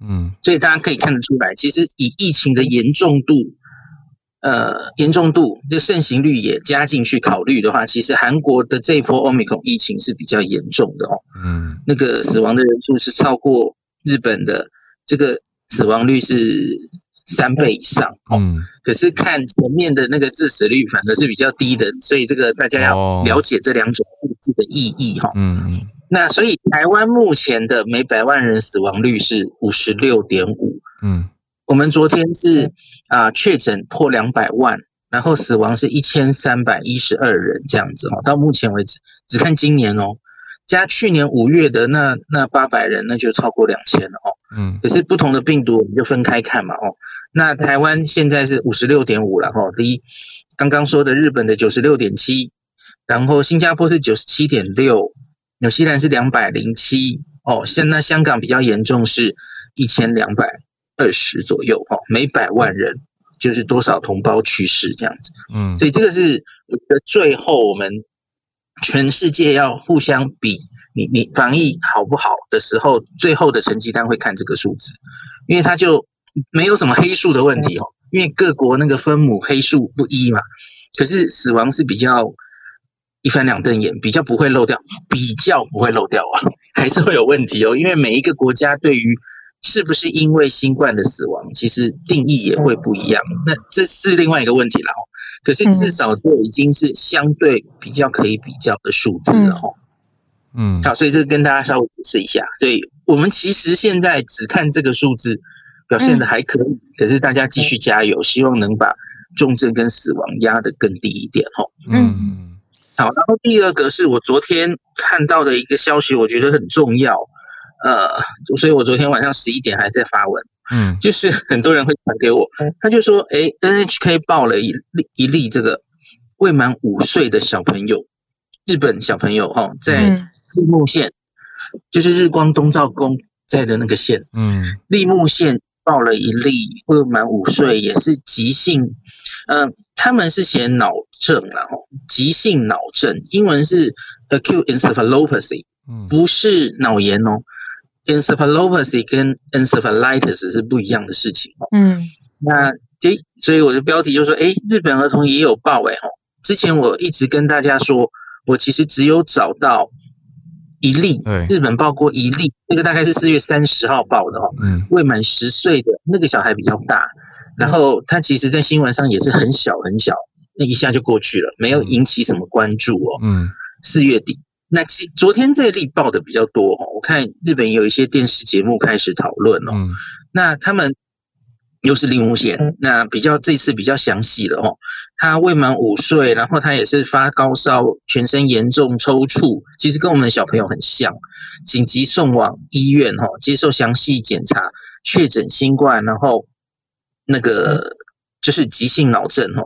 S9: 嗯，所以大家可以看得出来，其实以疫情的严重度。呃，严重度这盛行率也加进去考虑的话，其实韩国的这一波 Omicron 疫情是比较严重的哦。嗯，那个死亡的人数是超过日本的，这个死亡率是三倍以上。嗯，可是看前面的那个致死率反而是比较低的，所以这个大家要了解这两种数字的意义哈。嗯嗯。那所以台湾目前的每百万人死亡率是五十六点五。嗯。我们昨天是啊确诊破两百万，然后死亡是一千三百一十二人这样子哦。到目前为止，只看今年哦，加去年五月的那那八百人，那就超过两千了哦。嗯，可是不同的病毒，我们就分开看嘛哦。那台湾现在是五十六点五了哈。离，刚刚说的日本的九十六点七，然后新加坡是九十七点六，纽西兰是两百零七哦。现在香港比较严重，是一千两百。二十左右哦，每百万人就是多少同胞去世这样子，嗯，所以这个是我觉得最后我们全世界要互相比你你防疫好不好的时候，最后的成绩单会看这个数字，因为它就没有什么黑数的问题哦，因为各国那个分母黑数不一嘛，可是死亡是比较一翻两瞪眼，比较不会漏掉，比较不会漏掉啊，还是会有问题哦，因为每一个国家对于是不是因为新冠的死亡，其实定义也会不一样。那这是另外一个问题了。可是至少就已经是相对比较可以比较的数字了。哈，嗯，好，所以这个跟大家稍微解释一下。所以我们其实现在只看这个数字，表现的还可以。可是大家继续加油，希望能把重症跟死亡压得更低一点。哈，嗯，好。然后第二个是我昨天看到的一个消息，我觉得很重要。呃，所以我昨天晚上十一点还在发文，嗯，就是很多人会传给我，他就说，哎，NHK 报了一例一例这个未满五岁的小朋友，日本小朋友哈，在立木县，就是日光东照宫在的那个县，嗯，立木县报了一例未满五岁，也是急性，嗯、呃，他们是写脑症然后急性脑症，英文是 acute encephalopathy，嗯，不是脑炎哦。Encephalopathy 跟 encephalitis 是不一样的事情哦。嗯，那诶，所以我的标题就说，诶，日本儿童也有报诶。之前我一直跟大家说，我其实只有找到一例，日本报过一例，那个大概是四月三十号报的哦。嗯，未满十岁的那个小孩比较大，然后他其实在新闻上也是很小很小，那一下就过去了，没有引起什么关注哦。嗯，四月底。那其昨天这例报的比较多哦，我看日本有一些电视节目开始讨论哦，那他们又是立木县，那比较这次比较详细了哦，他未满五岁，然后他也是发高烧，全身严重抽搐，其实跟我们的小朋友很像，紧急送往医院哈，接受详细检查，确诊新冠，然后那个就是急性脑症哈。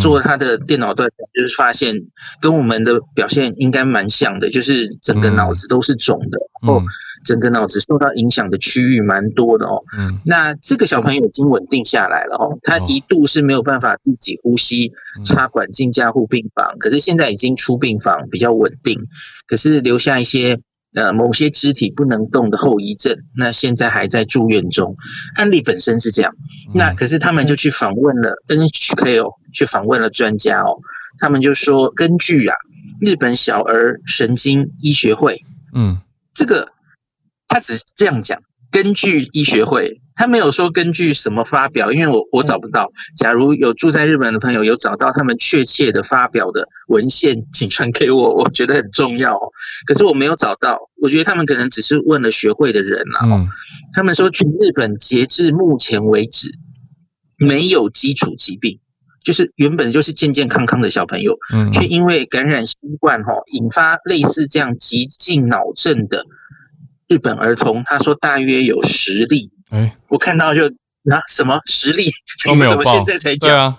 S9: 做他的电脑断层，就是发现跟我们的表现应该蛮像的，就是整个脑子都是肿的，然后整个脑子受到影响的区域蛮多的哦。嗯，那这个小朋友已经稳定下来了哦，他一度是没有办法自己呼吸，插管进加护病房，可是现在已经出病房，比较稳定，可是留下一些。呃，某些肢体不能动的后遗症，那现在还在住院中。案例本身是这样，那可是他们就去访问了 NHK 哦，去访问了专家哦，他们就说，根据啊日本小儿神经医学会，嗯，这个他只是这样讲。根据医学会，他没有说根据什么发表，因为我我找不到。假如有住在日本的朋友有找到他们确切的发表的文献，请传给我，我觉得很重要。可是我没有找到，我觉得他们可能只是问了学会的人了。嗯，他们说，全日本截至目前为止没有基础疾病，就是原本就是健健康康的小朋友，嗯，却因为感染新冠哈，引发类似这样急性脑症的。日本儿童，他说大约有十例。哎，我看到就啊，什么实力？怎么现在才讲？对啊，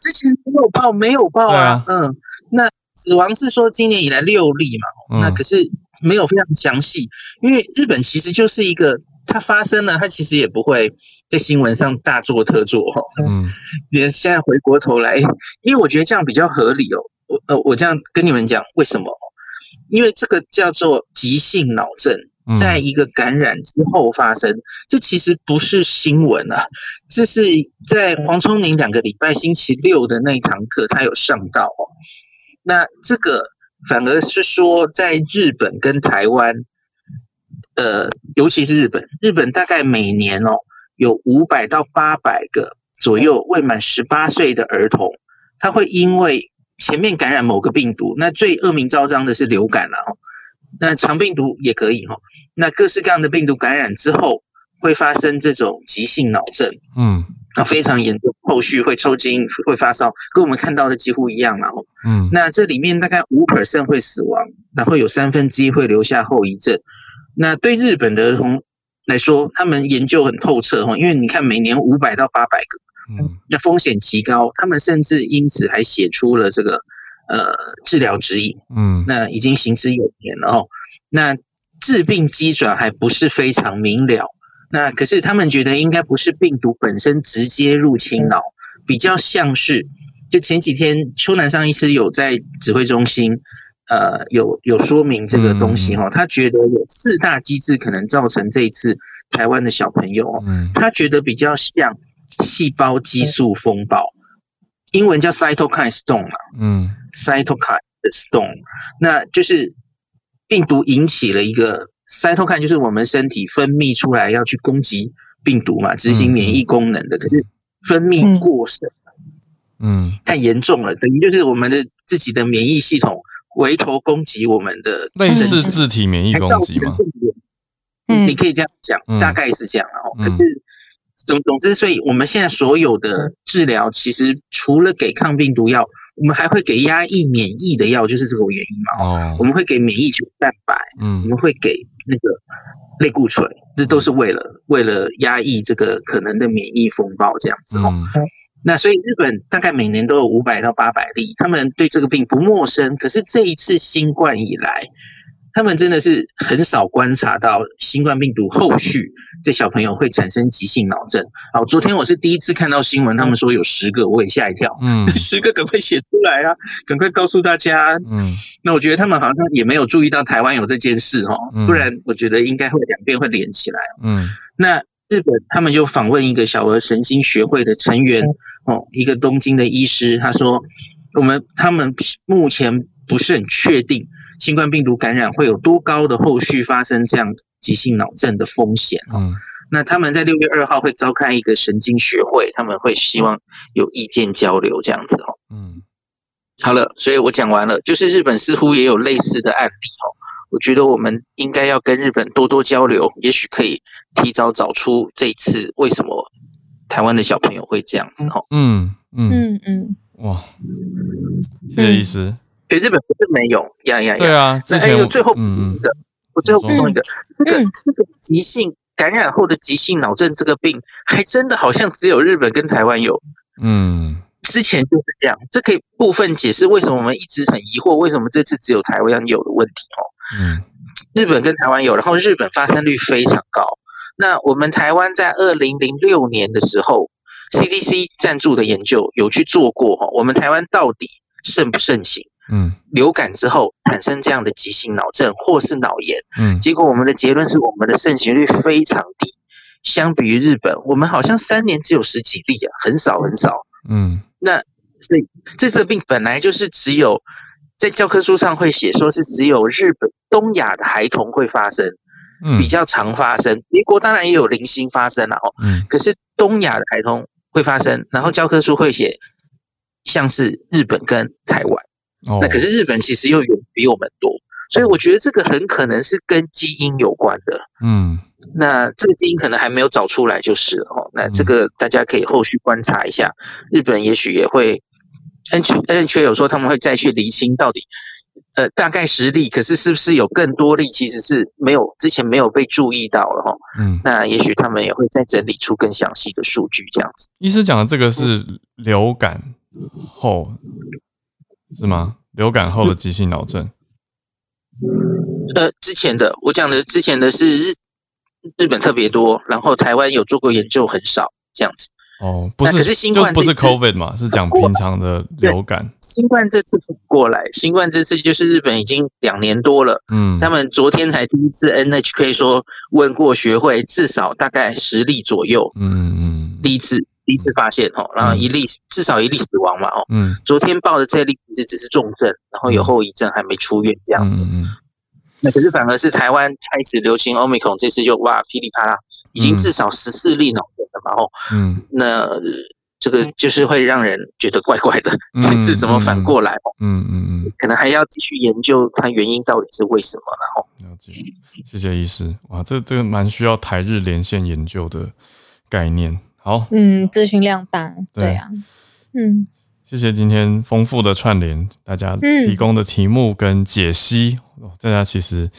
S9: 之前没有报，没有报啊。嗯，那死亡是说今年以来六例嘛，那可是没有非常详细，因为日本其实就是一个它发生了，它其实也不会在新闻上大做特做哈。嗯，你现在回过头来，因为我觉得这样比较合理哦。我呃，我这样跟你们讲为什么？因为这个叫做急性脑症。在一个感染之后发生，这其实不是新闻啊，这是在黄聪明两个礼拜星期六的那堂课，他有上到哦。那这个反而是说，在日本跟台湾，呃，尤其是日本，日本大概每年哦有五百到八百个左右未满十八岁的儿童，他会因为前面感染某个病毒，那最恶名昭彰的是流感了哦。那肠病毒也可以哈，那各式各样的病毒感染之后会发生这种急性脑症，嗯，那非常严重，后续会抽筋、会发烧，跟我们看到的几乎一样了，嗯，那这里面大概五 percent 会死亡，然后有三分之一会留下后遗症。那对日本的儿童来说，他们研究很透彻哈，因为你看每年五百到八百个，嗯，那风险极高，他们甚至因此还写出了这个。呃，治疗指引，嗯，那已经行之有年了哦。那致病机转还不是非常明了。那可是他们觉得应该不是病毒本身直接入侵脑，比较像是就前几天邱南上医师有在指挥中心，呃，有有说明这个东西哈。他觉得有四大机制可能造成这一次台湾的小朋友，嗯，他觉得比较像细胞激素风暴，英文叫 cytokine storm 嘛，嗯。Cytokine 的 storm，那就是病毒引起了一个 cytokine，就是我们身体分泌出来要去攻击病毒嘛，执行免疫功能的，可是分泌过剩，嗯，太严重了，等于就是我们的自己的免疫系统回头攻击我们的，
S1: 类似自体免疫攻击吗？
S9: 嗯，你可以这样讲，大概是这样哦，可是。总总之，所以我们现在所有的治疗，其实除了给抗病毒药，我们还会给压抑免疫的药，就是这个原因嘛。哦，我们会给免疫球蛋白，嗯，我们会给那个类固醇，这都是为了为了压抑这个可能的免疫风暴这样子哦。嗯，那所以日本大概每年都有五百到八百例，他们对这个病不陌生。可是这一次新冠以来，他们真的是很少观察到新冠病毒后续这小朋友会产生急性脑症。好，昨天我是第一次看到新闻，他们说有十个，我也吓一跳。嗯，十个赶快写出来啊，赶快告诉大家。嗯，那我觉得他们好像也没有注意到台湾有这件事哦，不然我觉得应该会两边会连起来。嗯，那日本他们又访问一个小儿神经学会的成员哦，一个东京的医师，他说我们他们目前不是很确定。新冠病毒感染会有多高的后续发生这样急性脑症的风险？嗯，那他们在六月二号会召开一个神经学会，他们会希望有意见交流这样子哦。嗯，好了，所以我讲完了，就是日本似乎也有类似的案例哦。我觉得我们应该要跟日本多多交流，也许可以提早找出这一次为什么台湾的小朋友会这样子哦。嗯嗯嗯嗯，哇，
S1: 谢谢医师。
S9: 对，日本不是没有呀呀呀！
S1: 对啊，之前
S9: 还有最后补充一个，我最后补充一个，这个这个急性感染后的急性脑症这个病，还真的好像只有日本跟台湾有。嗯，之前就是这样，这可以部分解释为什么我们一直很疑惑，为什么这次只有台湾有的问题哦。嗯，日本跟台湾有，然后日本发生率非常高。那我们台湾在二零零六年的时候，CDC 赞助的研究有去做过哈，我们台湾到底盛不盛行？嗯，流感之后产生这样的急性脑症或是脑炎，嗯，结果我们的结论是我们的盛行率非常低，相比于日本，我们好像三年只有十几例啊，很少很少，嗯，那所以这个病本来就是只有在教科书上会写说是只有日本东亚的孩童会发生，嗯，比较常发生，美国当然也有零星发生了哦，嗯，可是东亚的孩童会发生，然后教科书会写像是日本跟台湾。那可是日本其实又有比我们多，所以我觉得这个很可能是跟基因有关的。嗯，那这个基因可能还没有找出来就是哦。那这个大家可以后续观察一下，日本也许也会，NHK 有说他们会再去厘清到底，呃，大概十例，可是是不是有更多例其实是没有之前没有被注意到了哈。嗯，那也许他们也会再整理出更详细的数据这样子。
S1: 医师讲的这个是流感后。是吗？流感后的急性脑症。
S9: 呃，之前的我讲的之前的是日日本特别多，然后台湾有做过研究很少这样子。
S1: 哦，不是，可是新冠不是 COVID 嘛？是讲平常的流感。
S9: 新冠这次过来，新冠这次就是日本已经两年多了。嗯，他们昨天才第一次 NHK 说问过学会，至少大概十例左右。嗯嗯，第一次第一次发现哦，然后一例至少一例死亡嘛哦。嗯，昨天报的这例其实只是重症，然后有后遗症，还没出院这样子。嗯，那可是反而是台湾开始流行 Omicron，这次就哇噼里啪啦，已经至少十四例了。然后，嗯，那这个就是会让人觉得怪怪的，这次怎么反过来？嗯嗯嗯，可能还要继续研究它原因到底是为什么。然后，了解，
S1: 谢谢医师。哇，这这个蛮需要台日连线研究的概念。好，
S3: 嗯，资讯量大，对啊，嗯，
S1: 谢谢今天丰富的串联，大家提供的题目跟解析，大家其实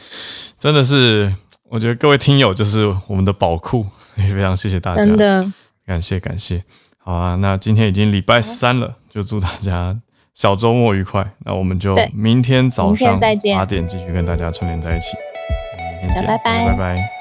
S1: 真的是。我觉得各位听友就是我们的宝库，也非常谢谢大家，
S3: 真的
S1: 感谢感谢。好啊，那今天已经礼拜三了，就祝大家小周末愉快。那我们就明天早上八点继续跟大家串联在一起。明天见，拜拜。拜拜。